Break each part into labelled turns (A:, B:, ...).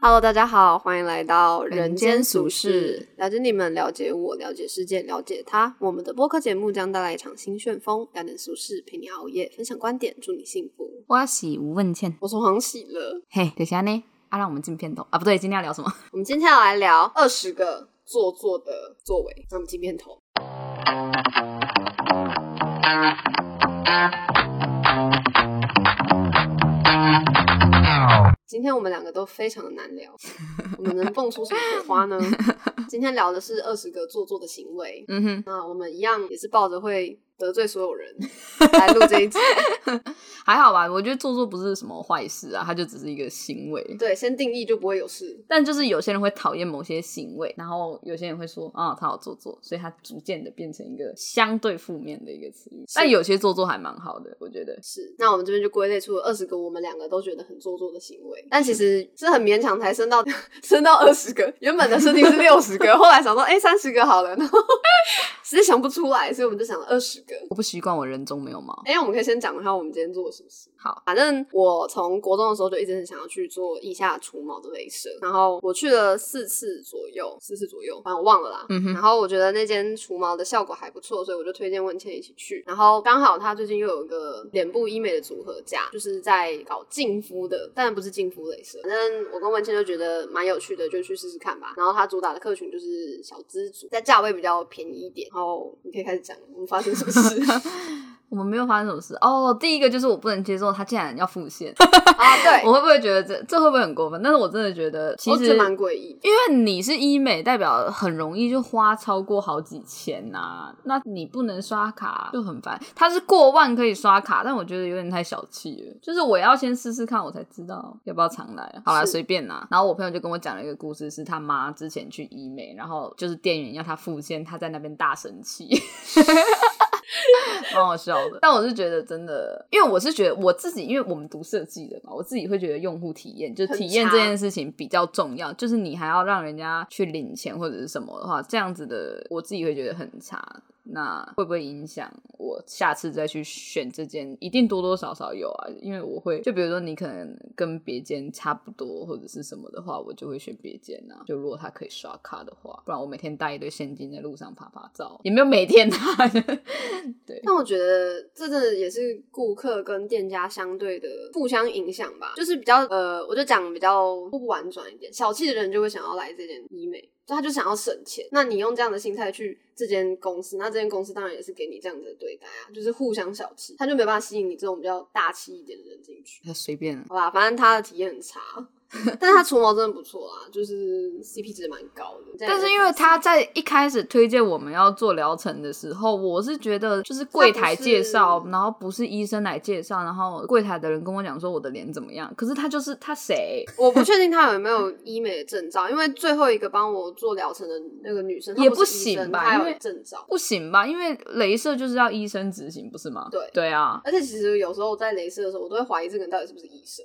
A: Hello，大家好，欢迎来到
B: 人间俗世，
A: 了解你们，了解我，了解世界，了解他。我们的播客节目将带来一场新旋风，聊点俗事，陪你熬夜，分享观点，祝你幸福。
B: 我喜吴问倩，
A: 我是黄喜乐。
B: 嘿，等下呢？啊，让我们进片头啊，不对，今天要聊什么？
A: 我们今天要来聊二十个做作的作为。那我们进片头。今天我们两个都非常的难聊，我们能蹦出什么火花呢？今天聊的是二十个做作的行为。嗯哼，那我们一样也是抱着会。得罪所有人来录这一集，
B: 还好吧？我觉得做作不是什么坏事啊，它就只是一个行为。
A: 对，先定义就不会有事。
B: 但就是有些人会讨厌某些行为，然后有些人会说啊，他好做作，所以他逐渐的变成一个相对负面的一个词语。但有些做作还蛮好的，我觉得
A: 是。那我们这边就归类出了二十个我们两个都觉得很做作的行为，但其实是很勉强才升到 升到二十个。原本的设定是六十个，后来想说哎三十个好了，然后 实在想不出来，所以我们就想了二十。
B: 我不习惯我人中没有毛。
A: 哎，我们可以先讲一下我们今天做了什么事。
B: 好，
A: 反正我从国中的时候就一直很想要去做腋下除毛的镭射，然后我去了四次左右，四次左右，反正我忘了啦。嗯哼。然后我觉得那间除毛的效果还不错，所以我就推荐文倩一起去。然后刚好他最近又有一个脸部医美的组合价，就是在搞净肤的，但不是净肤镭射。反正我跟文倩就觉得蛮有趣的，就去试试看吧。然后他主打的客群就是小资族，在价位比较便宜一点。然后你可以开始讲我们发生什么事。
B: 我们没有发生什么事哦。第一个就是我不能接受他竟然要付现
A: 啊！对
B: 我会不会觉得这这会不会很过分？但是我真的觉得其实
A: 蛮诡异，
B: 因为你是医美，代表很容易就花超过好几千呐。那你不能刷卡就很烦。他是过万可以刷卡，但我觉得有点太小气了。就是我要先试试看，我才知道要不要常来。好啦，随便啦。然后我朋友就跟我讲了一个故事，是他妈之前去医美，然后就是店员要他付现，他在那边大生气。蛮好笑的，但我是觉得真的，因为我是觉得我自己，因为我们读设计的嘛，我自己会觉得用户体验就体验这件事情比较重要，就是你还要让人家去领钱或者是什么的话，这样子的我自己会觉得很差。那会不会影响我下次再去选这件？一定多多少少有啊，因为我会就比如说你可能跟别间差不多或者是什么的话，我就会选别间啊。就如果他可以刷卡的话，不然我每天带一堆现金在路上拍拍照，也没有每天啊。对，
A: 但我觉得这真的也是顾客跟店家相对的互相影响吧，就是比较呃，我就讲比较不婉转一点，小气的人就会想要来这件医美。他就想要省钱，那你用这样的心态去这间公司，那这间公司当然也是给你这样子的对待啊，就是互相小气，他就没办法吸引你这种比较大气一点的人进去。
B: 他随便，
A: 好吧，反正他的体验很差。但是他除毛真的不错啊，就是 CP 值蛮高的。
B: 但是因为他在一开始推荐我们要做疗程的时候，我是觉得就是柜台介绍，然后不是医生来介绍，然后柜台的人跟我讲说我的脸怎么样，可是他就是他谁？
A: 我不确定他有没有医美的证照，因为最后一个帮我做疗程的那个女生
B: 也
A: 不
B: 行吧？
A: 因为证照
B: 不行吧？因为镭射就是要医生执行，不是吗？
A: 对
B: 对啊，
A: 而且其实有时候在镭射的时候，我都会怀疑这个人到底是不是医生。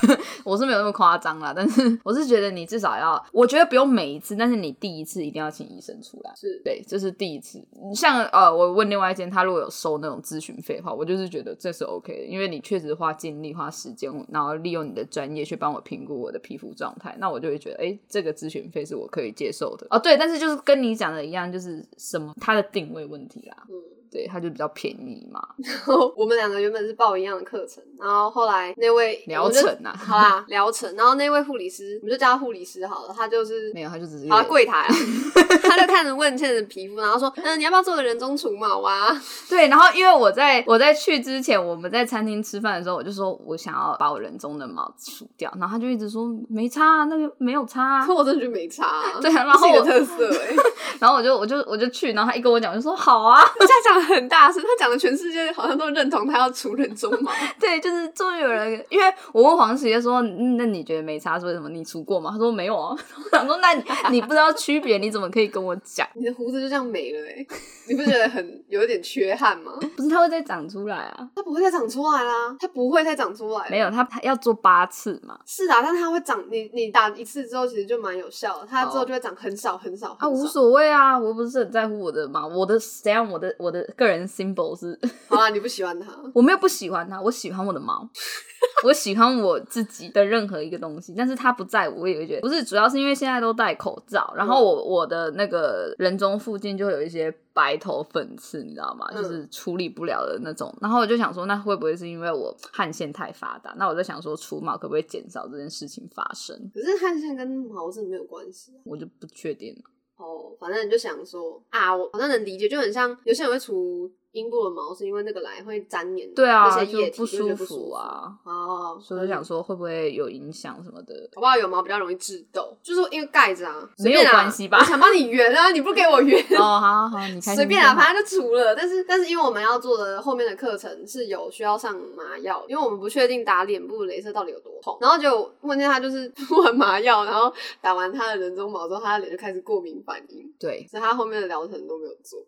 B: 我是没有那么夸张啦，但是。我是觉得你至少要，我觉得不用每一次，但是你第一次一定要请医生出来。
A: 是
B: 对，这是第一次。像呃，我问另外一间，他如果有收那种咨询费的话，我就是觉得这是 OK 的，因为你确实花精力、花时间，然后利用你的专业去帮我评估我的皮肤状态，那我就会觉得，哎，这个咨询费是我可以接受的。哦，对，但是就是跟你讲的一样，就是什么它的定位问题啦。嗯。对，它就比较便宜嘛。
A: 然后我们两个原本是报一样的课程，然后后来那位
B: 疗程啊，
A: 好啦，疗程。然后那位护理师，我们就叫他护理师好了，他就是
B: 没有，他就只是
A: 啊柜台啊，他就看着问倩的皮肤，然后说，嗯，你要不要做个人中除毛啊？
B: 对，然后因为我在我在去之前，我们在餐厅吃饭的时候，我就说我想要把我人中的毛除掉，然后他就一直说没差，那个没有差。
A: 可我真的觉得没差，
B: 对，然后
A: 一个特色哎。
B: 然后我就我就我就去，然后他一跟我讲，我就说好啊，
A: 我在讲。很大声，他讲的全世界好像都认同他要除人中毛。
B: 对，就是终于有人，因为我问黄姐说：“那你觉得没差是为什么？你除过吗？”他说：“没有啊。”我想说：“那你不知道区别，你怎么可以跟我讲？
A: 你的胡子就这样没了哎，你不觉得很有点缺憾吗？
B: 不是，它会再长出来啊？
A: 它不会再长出来啦，它不会再长出来。
B: 没有，它要做八次嘛。
A: 是啊，但是它会长，你你打一次之后，其实就蛮有效，它之后就会长很少很少。啊，
B: 无所谓啊，我不是很在乎我的嘛，我的怎样，我的我的个人 symbol。是，
A: 好啊，你不喜欢它，
B: 我没有不喜欢它，我喜欢我的猫。我喜欢我自己的任何一个东西，但是它不在，我也会觉得不是，主要是因为现在都戴口罩，然后我我的那个人中附近就会有一些白头粉刺，你知道吗？就是处理不了的那种。然后我就想说，那会不会是因为我汗腺太发达？那我在想说，除毛可不可以减少这件事情发生？
A: 可是汗腺跟毛是没有关系，
B: 我就不确定了。
A: 哦，反正就想说啊，我好像能理解，就很像有些人会出。阴部的毛是因为那个来会粘黏，
B: 对啊，
A: 那些液体
B: 不
A: 舒
B: 服啊。
A: 哦，
B: 所以想说会不会有影响什么的？
A: 好不好？有毛比较容易致痘，就是因为盖子啊，
B: 没有关系吧？
A: 我想帮你圆啊，你不给我圆
B: 哦，好好，你
A: 随便啊，反正就除了。但是但是因为我们要做的后面的课程是有需要上麻药，因为我们不确定打脸部镭射到底有多痛。然后就问见他就是 敷完麻药，然后打完他的人中毛之后，他的脸就开始过敏反应。
B: 对，
A: 所以他后面的疗程都没有做。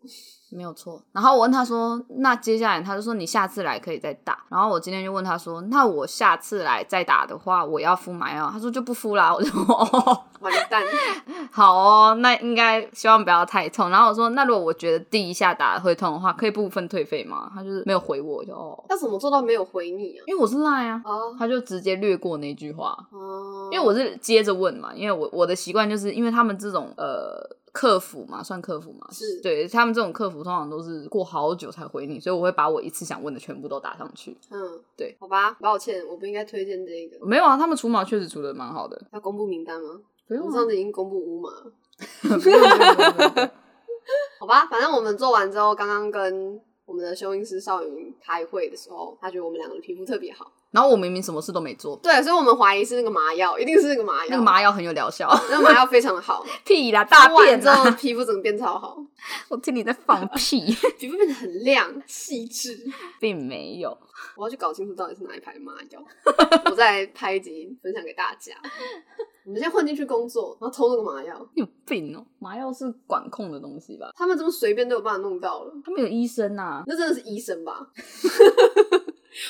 B: 没有错，然后我问他说：“那接下来他就说你下次来可以再打。”然后我今天就问他说：“那我下次来再打的话，我要敷麻药？”他说：“就不敷啦。”我就哦：“
A: 完蛋，
B: 好哦，那应该希望不要太痛。”然后我说：“那如果我觉得第一下打会痛的话，可以部分退费吗？”他就是没有回我，就哦，
A: 他怎么做到没有回你啊？
B: 因为我是赖啊，他就直接略过那句话。哦，因为我是接着问嘛，因为我我的习惯就是因为他们这种呃。客服嘛，算客服嘛，
A: 是
B: 对他们这种客服通常都是过好久才回你，所以我会把我一次想问的全部都打上去。
A: 嗯，
B: 对，
A: 好吧，抱歉，我不应该推荐这个。
B: 没有啊，他们除毛确实除的蛮好的。
A: 要公布名单吗？
B: 不用，
A: 上次已经公布五码。
B: 不用，
A: 好吧，反正我们做完之后，刚刚跟我们的修音师少云开会的时候，他觉得我们两个的皮肤特别好。
B: 然后我明明什么事都没做，
A: 对，所以我们怀疑是那个麻药，一定是那个麻药。
B: 那个麻药很有疗效，
A: 那个麻药非常的好。
B: 屁啦，大便
A: 之后皮肤怎么变超好？
B: 我听你在放屁，
A: 皮肤变得很亮细致，
B: 并没有。
A: 我要去搞清楚到底是哪一排麻药，我再拍一集分享给大家。我们先混进去工作，然后偷那个麻药，你
B: 有病哦！麻药是管控的东西吧？
A: 他们这么随便都有办法弄到了？
B: 他们有医生呐，
A: 那真的是医生吧？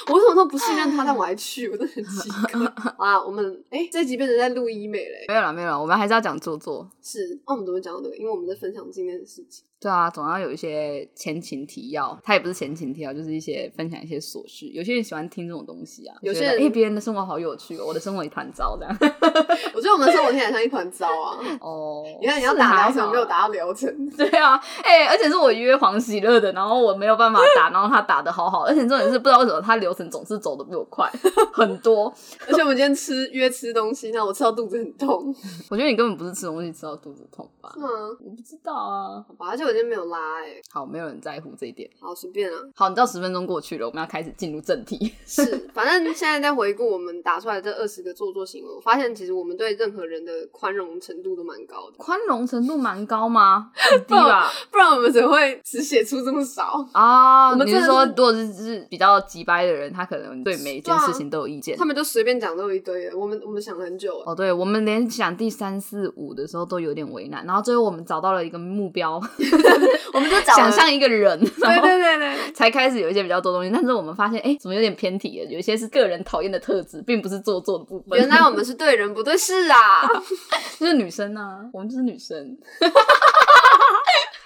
A: 我为什么都不信任他，但我还去，我真的很奇怪 啊！我们哎，这集变成在录医美嘞？
B: 没有了，没有了，我们还是要讲做作。
A: 是，那我们怎么讲这个？因为我们在分享今天的事情。
B: 对啊，总要有一些前情提要，他也不是前情提要，就是一些分享一些琐事。有些人喜欢听这种东西啊，
A: 有些人
B: 哎，别人的生活好有趣哦，我的生活一团糟这样。
A: 我觉得我们的生活听起来像一团糟啊。哦，你看你要打疗程没有打到疗程，
B: 对啊，哎，而且是我约黄喜乐的，然后我没有办法打，然后他打的好好，而且重点是不知道为什么他流程总是走的比我快很多。
A: 而且我们今天吃约吃东西，那我吃到肚子很痛。
B: 我觉得你根本不是吃东西吃到肚子痛吧？
A: 是吗？
B: 我不知道啊。
A: 好吧，而且我今天没有拉哎。
B: 好，没有人在乎这一点。
A: 好，随便啊。
B: 好，你知道十分钟过去了，我们要开始进入正题。
A: 是，反正现在在回顾我们打出来这二十个做作行为，我发现其实我们对任何人的宽容程度都蛮高的。
B: 宽容程度蛮高吗？很低吧？
A: 不然我们怎么会只写出这么少
B: 啊？你是说，如果是是比较急掰的人，他可能对每一件事情都有意见，
A: 他们就随便讲都有一堆。我们我们想了很久。
B: 哦，对，我们连想第三四五的时候都有点为难，然后最后我们找到了一个目标，
A: 我们就
B: 想象一个人。
A: 对对对对，
B: 才开始有一些比较多东西，但是我们发现，哎，怎么有点偏题了？有一些是个人讨厌的特质，并不是做作的部分。
A: 原来我们是对人不对事啊，
B: 就是女生啊，我们就是女生，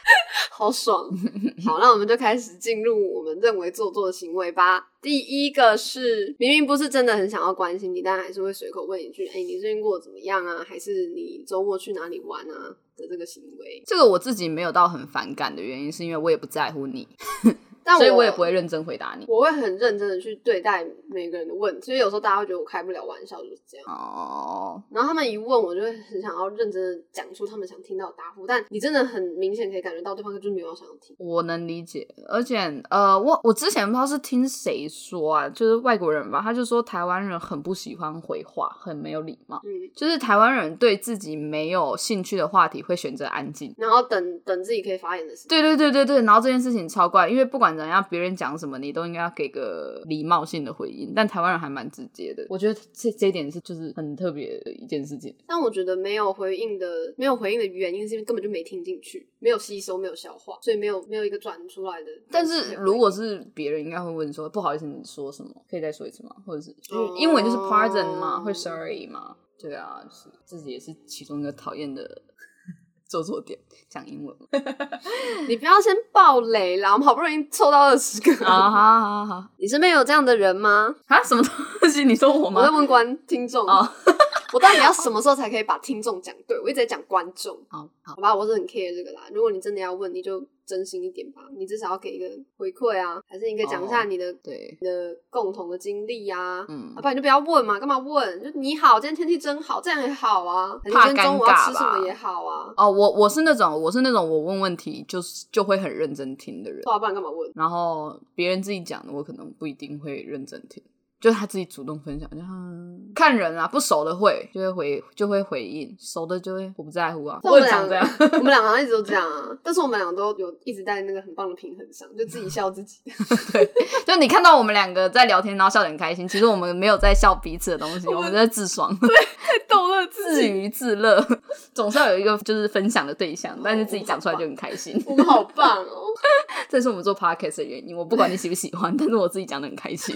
A: 好爽。好，那我们就开始进入我们认为做作的行为吧。第一个是明明不是真的很想要关心你，但还是会随口问一句：“哎，你最近过得怎么样啊？还是你周末去哪里玩啊？”的这个行为，
B: 这个我自己没有到很反感的原因，是因为我也不在乎你。
A: 所
B: 以我也不会认真回答你，
A: 我会很认真的去对待每个人的问题。所以有时候大家会觉得我开不了玩笑，就是这样。哦。然后他们一问，我就会很想要认真的讲出他们想听到的答复。但你真的很明显可以感觉到对方就是没有想要听。
B: 我能理解，而且呃，我我之前不知道是听谁说啊，就是外国人吧，他就说台湾人很不喜欢回话，很没有礼貌。嗯。就是台湾人对自己没有兴趣的话题会选择安静，
A: 然后等等自己可以发言的时候。
B: 对对对对对。然后这件事情超怪，因为不管。怎样？别人讲什么，你都应该要给个礼貌性的回应。但台湾人还蛮直接的，我觉得这这一点是就是很特别的一件事情。
A: 但我觉得没有回应的，没有回应的原因是因为根本就没听进去，没有吸收，没有消化，所以没有没有一个转出来的。
B: 但是如果是别人，应该会问说：“不好意思，你说什么？可以再说一次吗？”或者是英文就是 pardon 吗？会 sorry 吗？对啊，是自己也是其中一个讨厌的。做错点讲英文。
A: 你不要先爆雷啦，我们好不容易凑到二十个。
B: 好好好好，
A: 你身边有这样的人吗？
B: 啊，什么东西？你说我吗？
A: 我在问观听众。啊，我到底要什么时候才可以把听众讲对？我一直在讲观众。
B: 好，好
A: 吧，我是很 care 这个啦。如果你真的要问，你就。真心一点吧，你至少要给一个回馈啊，还是你可以讲一下你的
B: 对
A: 你的共同的经历啊，嗯，不然你就不要问嘛，干嘛问？就你好，今天天气真好，这样也好啊。今天中午要吃什么也好啊。
B: 哦，我我是那种我是那种我问问题就是就会很认真听的人，
A: 不然干嘛问？
B: 然后别人自己讲的，我可能不一定会认真听。就是他自己主动分享，就看人啊，不熟的会就会回就会回应，熟的就会我不在乎啊。
A: 我们两个，我们两个一直都这样啊，但是我们两个都有一直在那个很棒的平衡上，就自己笑自己。
B: 对，就你看到我们两个在聊天，然后笑得很开心，其实我们没有在笑彼此的东西，我们在自爽，
A: 对，在逗乐
B: 自娱自乐，总是要有一个就是分享的对象，但是自己讲出来就很开心。
A: 我们好棒哦，
B: 这是我们做 podcast 的原因。我不管你喜不喜欢，但是我自己讲的很开心。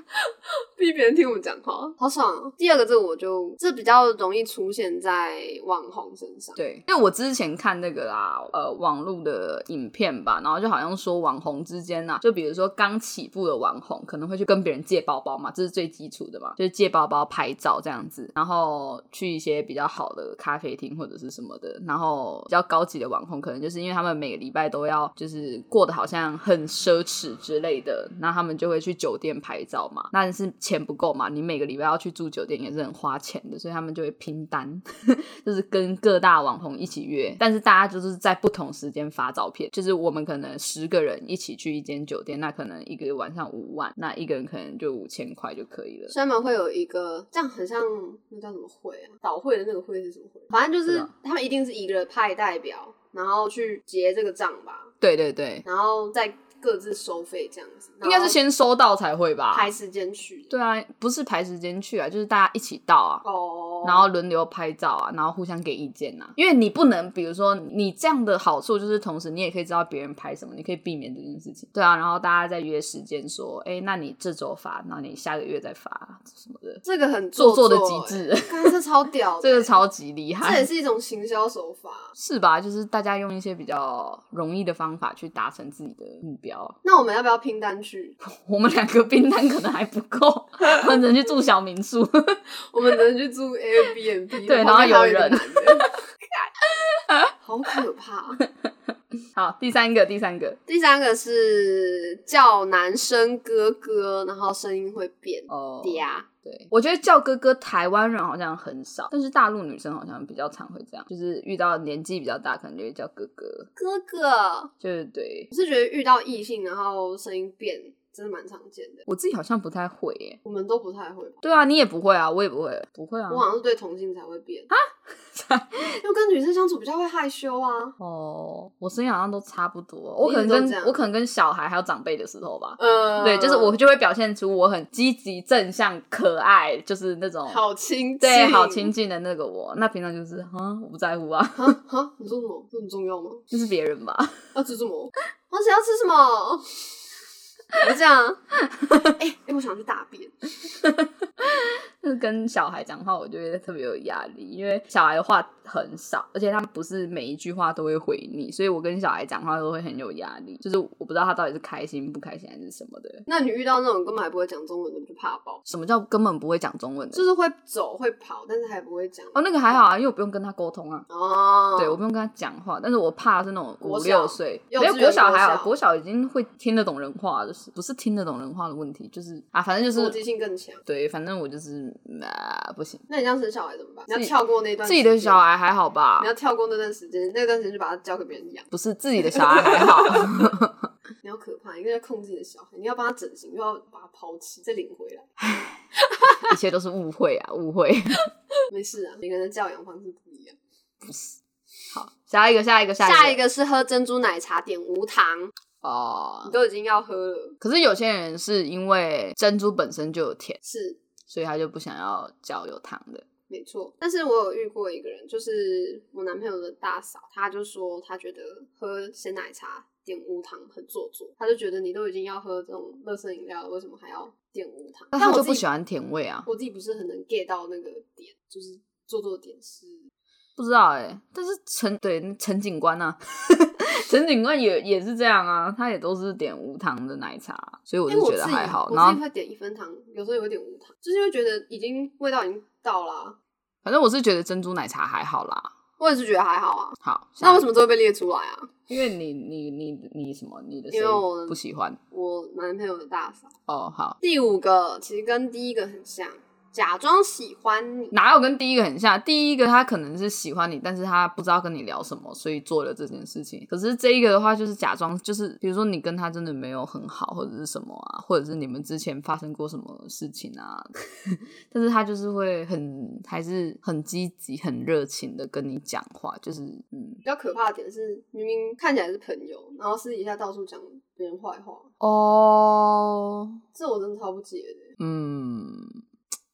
A: 逼别人听我讲话，好爽。第二个，这我就这比较容易出现在网红身上。
B: 对，因为我之前看那个啦，呃，网络的影片吧，然后就好像说网红之间呐，就比如说刚起步的网红，可能会去跟别人借包包嘛，这是最基础的嘛，就是借包包拍照这样子，然后去一些比较好的咖啡厅或者是什么的，然后比较高级的网红，可能就是因为他们每个礼拜都要就是过得好像很奢侈之类的，那他们就会去酒店拍照嘛，但是。钱不够嘛？你每个礼拜要去住酒店也是很花钱的，所以他们就会拼单，就是跟各大网红一起约。但是大家就是在不同时间发照片，就是我们可能十个人一起去一间酒店，那可能一个晚上五万，那一个人可能就五千块就可以了。
A: 他们会有一个这样，很像那叫什么会啊？导会的那个会是什么会？反正就是他们一定是一个派代表，然后去结这个账吧。
B: 对对对，
A: 然后再。各自收费这样子，
B: 应该是先收到才会吧？
A: 排时间去。
B: 对啊，不是排时间去啊，就是大家一起到啊。哦。然后轮流拍照啊，然后互相给意见呐。因为你不能，比如说你这样的好处就是，同时你也可以知道别人拍什么，你可以避免这件事情。对啊，然后大家再约时间说，哎，那你这周发，那你下个月再发什么的。
A: 这个很
B: 做
A: 作
B: 的极致，
A: 这超屌，
B: 这个超级厉害。
A: 这也是一种行销手法，
B: 是吧？就是大家用一些比较容易的方法去达成自己的目标。
A: 那我们要不要？要拼单去，
B: 我们两个拼单可能还不够，我们只能去住小民宿，
A: 我们只能去住 Airbnb，
B: 对，然后有人，
A: 好可怕。
B: 好，第三个，第三个，
A: 第三个是叫男生哥哥，然后声音会变哦嗲。
B: 对，我觉得叫哥哥，台湾人好像很少，但是大陆女生好像比较常会这样，就是遇到年纪比较大，可能就会叫哥哥。
A: 哥哥，
B: 就是对。
A: 我是觉得遇到异性，然后声音变。真的蛮常见的，
B: 我自己好像不太会耶。
A: 我们都不太会吧。
B: 对啊，你也不会啊，我也不会，不会啊。
A: 我好像是对同性才会变啊，因为跟女生相处比较会害羞啊。
B: 哦，我声音好像都差不多，我可能跟我可能跟小孩还有长辈的时候吧。嗯，对，就是我就会表现出我很积极、正向、可爱，就是那种
A: 好亲近、
B: 对好亲近的那个我。那平常就是啊，我不在乎啊。
A: 哈，你说什么？这很重要吗？
B: 这是别人吧？
A: 要吃什么？而且要吃什么？我这样，哎哎，我想去大便。
B: 就是跟小孩讲话，我觉得特别有压力，因为小孩的话很少，而且他不是每一句话都会回你，所以我跟小孩讲话都会很有压力。就是我不知道他到底是开心不开心还是什么的。
A: 那你遇到那种根本还不会讲中文的，就怕爆？
B: 什么叫根本不会讲中文的？
A: 就是会走会跑，但是还不会讲。
B: 哦，那个还好啊，因为我不用跟他沟通啊。哦，对我不用跟他讲话，但是我怕是那种五六岁，没有国小还好，国小已经会听得懂人话，就是不是听得懂人话的问题，就是啊，反正就是
A: 逻辑性更强。
B: 对，反正我就是。啊，不行！
A: 那你这样生小孩怎么办？你要跳过那段，
B: 自己的小孩还好吧？
A: 你要跳过那段时间，那段时间就把它交给别人养。
B: 不是自己的小孩还好，
A: 你要可怕，一个在控制你的小孩，你要帮他整形，又要把他抛弃，再领回来，
B: 一切都是误会啊，误会。
A: 没事啊，每个人的教养方式不一样。
B: 不是，好，下一个，下一个，
A: 下一个是喝珍珠奶茶点无糖哦，你都已经要喝了。
B: 可是有些人是因为珍珠本身就有甜，
A: 是。
B: 所以他就不想要叫有糖的，
A: 没错。但是我有遇过一个人，就是我男朋友的大嫂，她就说她觉得喝鲜奶茶点无糖很做作，她就觉得你都已经要喝这种乐色饮料了，为什么还要点无糖？
B: 但我就不喜欢甜味啊，
A: 我自己不是很能 get 到那个点，就是做作点是。
B: 不知道哎，但是陈对陈警官呢？陈警官 也也是这样啊，他也都是点无糖的奶茶，所以我就觉得还好。然后
A: 会点一分糖，有时候也会点无糖，就是会觉得已经味道已经到了。
B: 反正我是觉得珍珠奶茶还好啦，
A: 我也是觉得还好啊。
B: 好，
A: 那为什么都会被列出来啊？
B: 因为你你你你什么？你的
A: 因为我
B: 不喜欢
A: 我男朋友的大嫂。
B: 哦，好。
A: 第五个其实跟第一个很像。假装喜欢你，
B: 哪有跟第一个很像？第一个他可能是喜欢你，但是他不知道跟你聊什么，所以做了这件事情。可是这一个的话，就是假装，就是比如说你跟他真的没有很好，或者是什么啊，或者是你们之前发生过什么事情啊，但是他就是会很还是很积极、很热情的跟你讲话，就是嗯。
A: 比较可怕的点是，明明看起来是朋友，然后私底下到处讲别人坏话。
B: 哦，
A: 这我真的超不解的。
B: 嗯。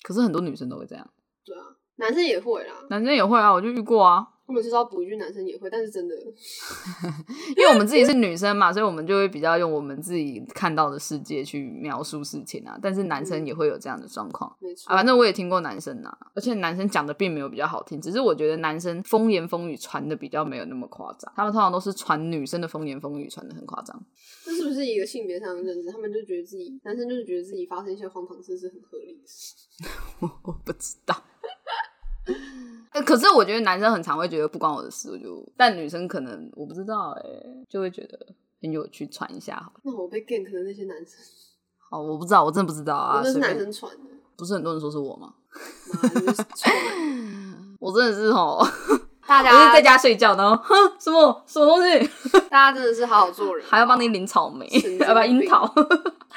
B: 可是很多女生都会这样，
A: 对啊，男生也会啦，
B: 男生也会啊，我就遇过啊。
A: 我每次都要补一句，男生也会，但是真的，
B: 因为我们自己是女生嘛，所以我们就会比较用我们自己看到的世界去描述事情啊。但是男生也会有这样的状况，
A: 没错。
B: 反正我也听过男生啊，而且男生讲的并没有比较好听，只是我觉得男生风言风语传的比较没有那么夸张，他们通常都是传女生的风言风语传的很夸张。
A: 这是不是一个性别上的认知？他们就觉得自己男生就是觉得自己发生一些荒唐事是很合理的事。
B: 我 我不知道。可是我觉得男生很常会觉得不关我的事，我就但女生可能我不知道哎，就会觉得很有趣，传一下。
A: 那我被 gank 的那些男生，
B: 哦，我不知道，我真的不知道啊。
A: 那是男生传的，
B: 不是很多人说是我吗？我真的是哦。
A: 大家
B: 在家睡觉然后？哼，什么什么东西？
A: 大家真的是好好做人，
B: 还要帮你领草莓，要不樱桃？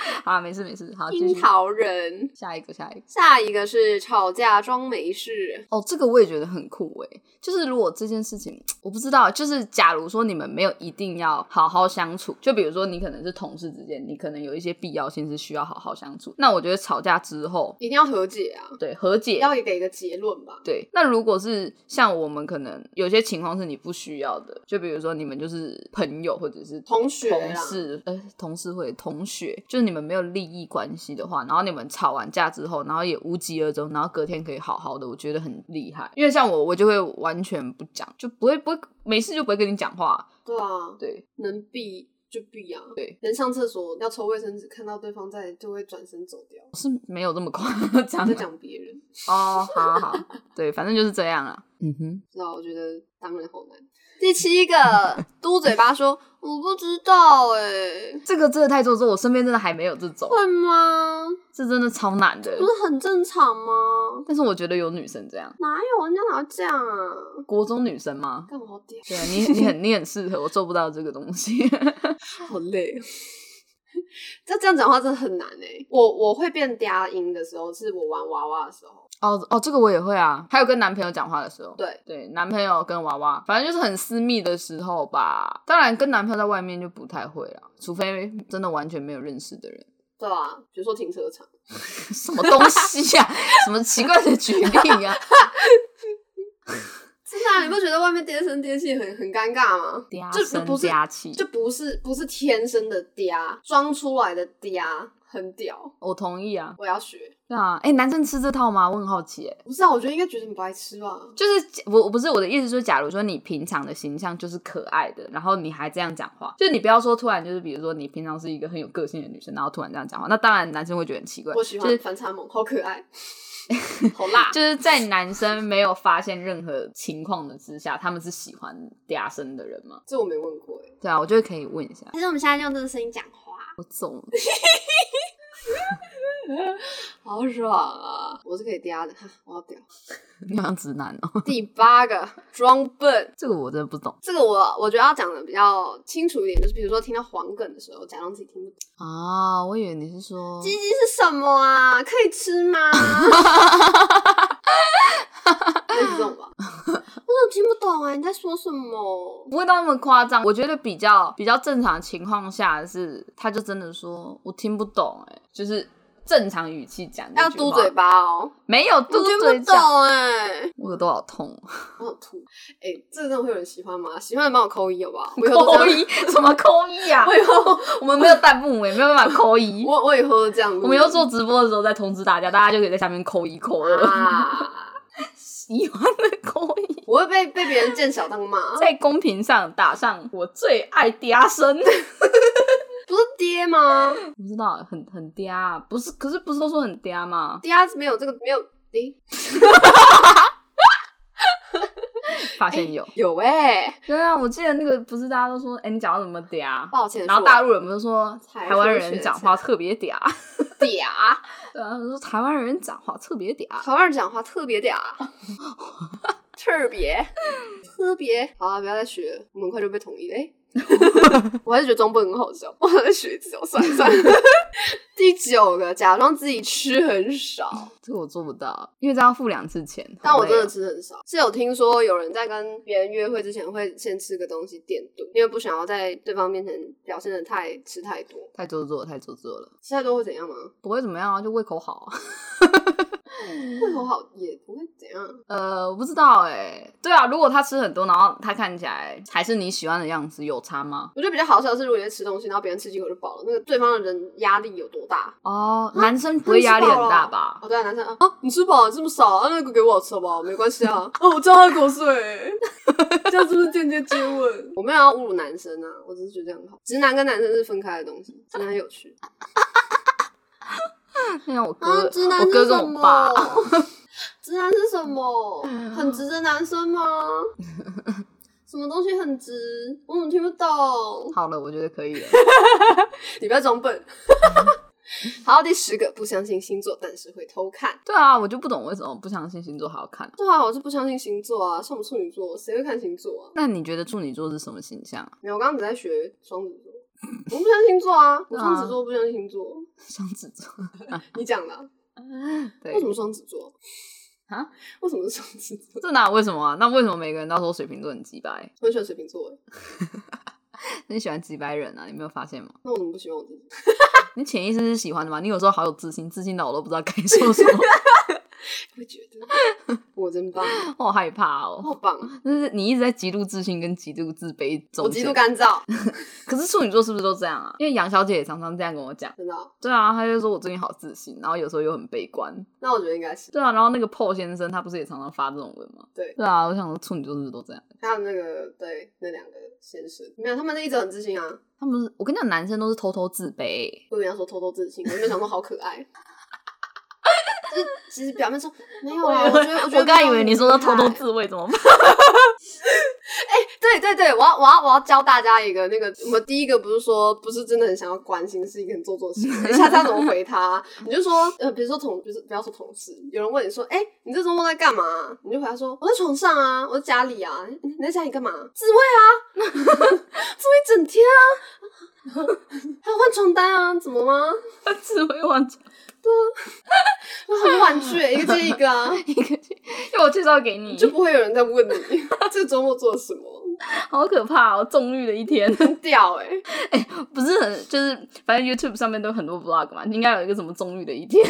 B: 好，没事没事。好，
A: 樱桃人。
B: 下一个，下一个，
A: 下一个是吵架装没事。
B: 哦，这个我也觉得很酷诶。就是如果这件事情，我不知道，就是假如说你们没有一定要好好相处，就比如说你可能是同事之间，你可能有一些必要性是需要好好相处。那我觉得吵架之后
A: 一定要和解啊。
B: 对，和解
A: 要给一个结论吧。
B: 对，那如果是像我们可能。有些情况是你不需要的，就比如说你们就是朋友或者是
A: 同学、
B: 同事，呃，同事会同学，就是你们没有利益关系的话，然后你们吵完架之后，然后也无疾而终，然后隔天可以好好的，我觉得很厉害。因为像我，我就会完全不讲，就不会不会没事就不会跟你讲话。
A: 对啊，
B: 对，
A: 能避就避啊。
B: 对，
A: 能上厕所要抽卫生纸，看到对方在就会转身走掉。
B: 是没有这么夸张，
A: 在讲别人
B: 哦，好好，对，反正就是这样啊。嗯哼，
A: 知道，我觉得当然好难。第七个 嘟嘴巴说我不知道哎，
B: 这个真的太做作，我身边真的还没有这种。
A: 会吗？
B: 这真的超难的，
A: 不是很正常吗？
B: 但是我觉得有女生这样，
A: 哪有人家哪这样啊？
B: 国中女生吗？
A: 干好屌！
B: 对啊，你你很你很适合，我做不到这个东西，
A: 好累。这这样讲话真的很难哎。我我会变嗲音的时候，是我玩娃娃的时候。
B: 哦哦，这个我也会啊，还有跟男朋友讲话的时候，
A: 对
B: 对，男朋友跟娃娃，反正就是很私密的时候吧。当然，跟男朋友在外面就不太会了，除非真的完全没有认识的人。
A: 对啊，比如说停车场，
B: 什么东西呀？什么奇怪的举例呀？
A: 真的，你不觉得外面嗲声嗲气很很尴尬吗？
B: 嗲声嗲气，
A: 就不是不是天生的嗲，装出来的嗲。很屌，
B: 我同意啊，
A: 我要学。
B: 对啊，哎，男生吃这套吗？我很好奇。哎，
A: 不是啊，我觉得应该觉得你不爱吃吧。
B: 就是我，我不是我的意思，说假如说你平常的形象就是可爱的，然后你还这样讲话，就你不要说突然就是，比如说你平常是一个很有个性的女生，然后突然这样讲话，那当然男生会觉得很奇怪。
A: 我喜欢反差萌，好可爱，好辣。
B: 就是在男生没有发现任何情况的之下，他们是喜欢嗲声的人吗？
A: 这我没问过哎。
B: 对啊，我觉得可以问一下。
A: 其实我们现在用这个声音讲话，
B: 我走。
A: 好爽啊！我是可以嗲的，我要屌。
B: 你好像直男哦。
A: 第八个装笨，
B: 这个我真的不懂。
A: 这个我我觉得要讲的比较清楚一点，就是比如说听到黄梗的时候，假装自己听不懂。
B: 啊，我以为你是说
A: 鸡鸡是什么啊？可以吃吗？这种吧。我怎么听不懂啊？你在说什么？
B: 不会到那么夸张。我觉得比较比较正常情况下是，他就真的说我听不懂，哎，就是正常语气讲。
A: 要嘟嘴巴哦，
B: 没有嘟嘴
A: 讲，哎，
B: 我耳朵好痛，
A: 我好吐。哎，这个真的会有人喜欢吗？喜欢的帮我扣一好不好？
B: 扣一？什么扣一啊？
A: 我以后
B: 我们没有弹幕，也没有办法扣一。
A: 我我以后这样，
B: 我们要做直播的时候再通知大家，大家就可以在下面扣一扣二。喜欢的勾引。
A: 我会被被别人见小当骂，
B: 在公屏上打上我最爱嗲声，
A: 不是爹吗？
B: 不知道，很很嗲，不是？可是不是都说很嗲吗？
A: 爹没有这个没有诶。
B: 发现有
A: 有哎，
B: 对啊，我记得那个不是大家都说，哎，你讲话怎么嗲？
A: 抱歉。
B: 然后大陆人不是说台湾人讲话特别嗲，
A: 嗲。
B: 对啊，说台湾人讲话特别嗲，
A: 台湾人讲话特别嗲，特别特别。好啊，不要再学，我们很快就被统一了。我还是觉得装笨很好笑，我在学字哦，算了算了。第九个，假装自己吃很少，
B: 这个我做不到，因为这要付两次钱。
A: 但我真的吃很少，是有听说有人在跟别人约会之前会先吃个东西垫肚，因为不想要在对方面前表现的太吃太多，
B: 太做作，太做作了。
A: 吃太多会怎样吗？
B: 不会怎么样啊，就胃口好啊。
A: 胃口好也不会怎样。
B: 呃，我不知道哎。对啊，如果他吃很多，然后他看起来还是你喜欢的样子，有差吗？
A: 我觉得比较好笑的是，如果你在吃东西，然后别人吃几口就饱了，那个对方的人压力有多大？
B: 哦，男生不会压力很大吧？
A: 哦，对啊，男生啊，你吃饱了这么少啊，那个给我吃好不好？没关系啊。哦，我浇他口水，这样是不是间接接吻？我没有要侮辱男生啊，我只是觉得这样好。直男跟男生是分开的东西，真的很有趣。
B: 像我哥，我哥跟我爸，
A: 直男是什么？很直的男生吗？什么东西很直？我怎么听不懂？
B: 好了，我觉得可以了。
A: 你不要装笨。好，第十个，不相信星座，但是会偷看。
B: 对啊，我就不懂为什么不相信星座还要看。
A: 对啊，我是不相信星座啊，像我们处女座，谁会看星座啊？
B: 那你觉得处女座是什么形象啊？
A: 没有，我刚刚只在学双子座。我不相信星座啊，我双子座不相信星座。
B: 双子座，
A: 你讲的。
B: 对，
A: 为什么双子座？
B: 啊？
A: 为什么是双子座？
B: 这哪为什么啊？那为什么每个人都说水瓶座很鸡白？
A: 我很喜欢水瓶座。
B: 你喜欢鸡白人啊？你没有发现吗？
A: 那我怎么不喜欢我自己？
B: 你潜意识是喜欢的吗？你有时候好有自信，自信到我都不知道该说什么。
A: 会觉得 我真棒，
B: 我好害怕哦，
A: 好棒！
B: 就是你一直在极度自信跟极度自卑中，
A: 我极度干燥。
B: 可是处女座是不是都这样啊？因为杨小姐也常常这样跟我讲，
A: 真的。
B: 对啊，她就说我最近好自信，然后有时候又很悲观。
A: 那我觉得应该是
B: 对啊。然后那个 Paul 先生他不是也常常发这种文吗？
A: 对，
B: 对啊。我想说处女座是不是都这样？
A: 还有那个对那两个先生，没有，他们那一直很自信啊。
B: 他们我跟你讲，男生都是偷偷自卑。
A: 我跟人家说偷偷自信，我没有想到好可爱。就是其实表面说 没有啊，我觉得我觉得
B: 我刚以为你说要偷偷自慰怎么办？
A: 哎，对对对，我要我要我要教大家一个那个，我们第一个不是说不是真的很想要关心，是一个很做作事。你下次要怎么回他？你就说呃，比如说同，就是不要说同事，有人问你说，哎，你这周末在干嘛？你就回答说我在床上啊，我在家里啊。你在家里干嘛？自慰啊，自慰整天啊，还要换床单啊？怎么吗？
B: 自慰换床。
A: 对，我很婉拒，一个接一个啊，
B: 一个接，要我介绍给你，
A: 就不会有人在问你 这个周末做了什么，
B: 好可怕哦，纵欲的一天，
A: 很。屌哎，
B: 哎，不是很，就是反正 YouTube 上面都很多 Vlog 嘛，应该有一个什么纵欲的一天，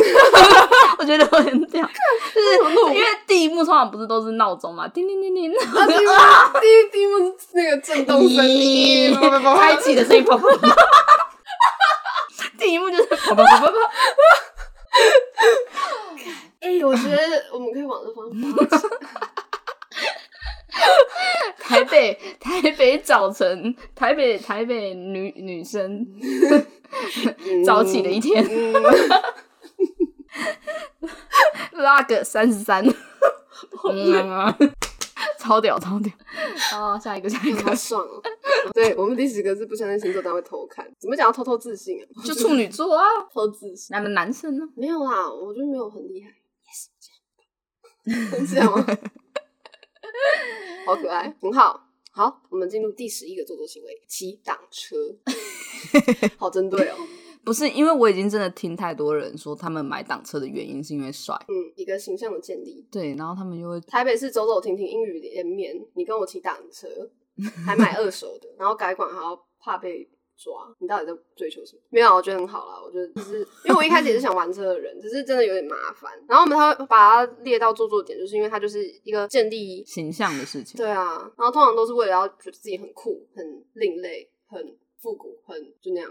B: 我觉得很屌，就是因为第一幕通常不是都是闹钟嘛，叮叮叮叮，
A: 啊，第一幕，第第一幕是那个震动声音，
B: 开启的声音，第一幕就是啪啪啪啪啪。
A: 哎，我觉得我们可以往这方向。
B: 台北，台北早晨，台北，台北女女生 早起的一天，拉个三十三，超屌，超屌！哦，下一个，下一个，
A: 爽了。对我们第十个是不相信星座，但会偷看。怎么讲要偷偷自信啊？
B: 就处女座啊，
A: 偷自信。
B: 那么男生呢？
A: 没有啦，我觉得没有很厉害。Yes，这样吗？好可爱，很好。好，我们进入第十一个做作行为：骑挡车。好针对哦。
B: 不是，因为我已经真的听太多人说，他们买挡车的原因是因为帅。
A: 嗯，一个形象的建立。
B: 对，然后他们就会
A: 台北市走走停停，阴雨连绵。你跟我骑挡车，还买二手的，然后改款还要怕被抓，你到底在追求什么？没有，我觉得很好啦。我觉得只是因为我一开始也是想玩车的人，只是真的有点麻烦。然后我们他会把它列到做作点，就是因为它就是一个建立
B: 形象的事情。
A: 对啊，然后通常都是为了要觉得自己很酷、很另类、很复古、很就那样。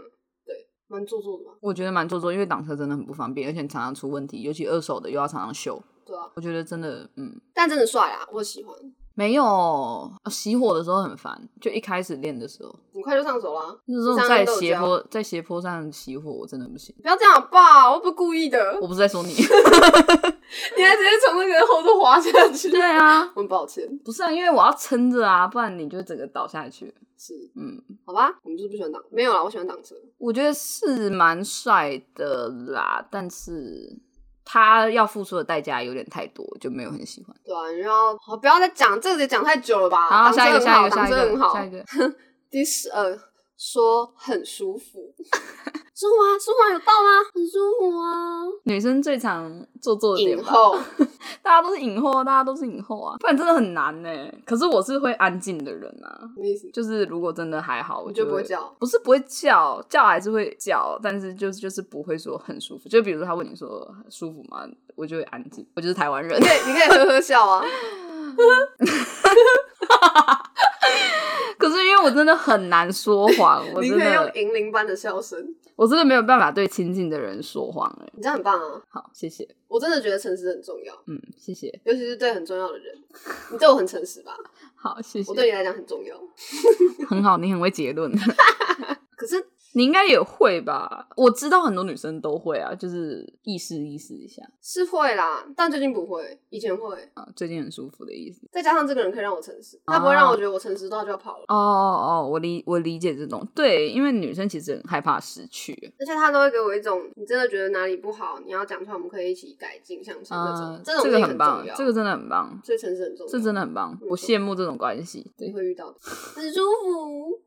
A: 蛮做作的吧？
B: 我觉得蛮做作，因为挡车真的很不方便，而且常常出问题，尤其二手的又要常常修。
A: 对啊，
B: 我觉得真的，嗯，
A: 但真的帅啊，我喜欢。
B: 没有，熄火的时候很烦，就一开始练的时候，
A: 很快就上手了。
B: 那时候在斜坡，在斜坡上熄火，我真的不行。
A: 不要这样吧，我不是故意的。
B: 我不是在说你，你
A: 还直接从那个后头滑下去。
B: 对啊，
A: 很抱歉。
B: 不是啊，因为我要撑着啊，不然你就整个倒下去。
A: 是，
B: 嗯，
A: 好吧，我们就是不喜欢挡，没有啦，我喜欢挡车。
B: 我觉得是蛮帅的啦，但是他要付出的代价有点太多，就没有很喜欢。
A: 对啊，然后好，不要再讲这个，讲太久了吧。
B: 好，下一个，下一个，下一
A: 个，
B: 下一个，
A: 第十二。说很舒服，舒服吗？舒服有到吗？很舒服啊！
B: 女生最常做作的
A: 影后，
B: 大家都是影后，大家都是影后啊，不然真的很难呢。可是我是会安静的人啊，
A: 什么意思？
B: 就是如果真的还好，我
A: 就不会叫，
B: 不是不会叫，叫还是会叫，但是就是就是不会说很舒服。就比如他问你说舒服吗？我就会安静，我就是台湾人，
A: 对你可以呵呵笑啊。
B: 可是因为我真的很难说谎，我 真
A: 的用银铃般的笑声，
B: 我真的没有办法对亲近的人说谎哎。
A: 你这样很棒啊！
B: 好，谢谢。
A: 我真的觉得诚实很重要。
B: 嗯，谢谢。
A: 尤其是对很重要的人，你对我很诚实吧？
B: 好，谢谢。
A: 我对你来讲很重要。
B: 很好，你很会结论。
A: 可是。
B: 你应该也会吧？我知道很多女生都会啊，就是意识意识一下，
A: 是会啦，但最近不会，以前会
B: 啊，最近很舒服的意思。
A: 再加上这个人可以让我诚实，他不会让我觉得我诚实到就要跑了。
B: 哦哦哦，我理我理解这种，对，因为女生其实很害怕失去，
A: 而且他都会给我一种，你真的觉得哪里不好，你要讲出来，我们可以一起改进，像这种，这种
B: 这个很棒，这个真的很棒，
A: 所以诚实很重要，
B: 这真的很棒，我羡慕这种关系，
A: 你会遇到的，很舒服。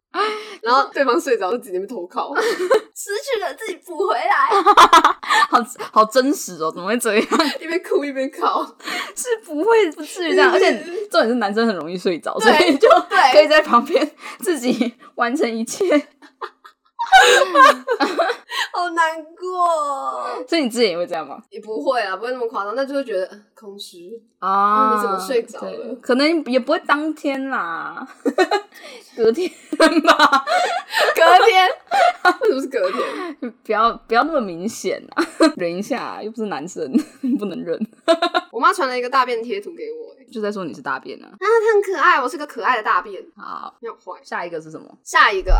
A: 然后对方睡着，就自己那边偷靠，失去了自己补回来，
B: 好好真实哦，怎么会这样？
A: 一边哭一边靠，
B: 是不会不至于这样，而且重点是男生很容易睡着，所以就可以在旁边自己完成一切。
A: 好难过，
B: 所以你之前也会这样吗？
A: 也不会啊，不会那么夸张，但就会觉得空虚啊。你怎么睡着了？
B: 可能也不会当天啦，隔天吧，
A: 隔天为什么是隔天？
B: 不要不要那么明显啊，忍一下，又不是男生，不能忍。
A: 我妈传了一个大便贴图给我，
B: 就在说你是大便啊。
A: 啊，它很可爱，我是个可爱的大便。
B: 好，
A: 你好坏。
B: 下一个是什么？
A: 下一个。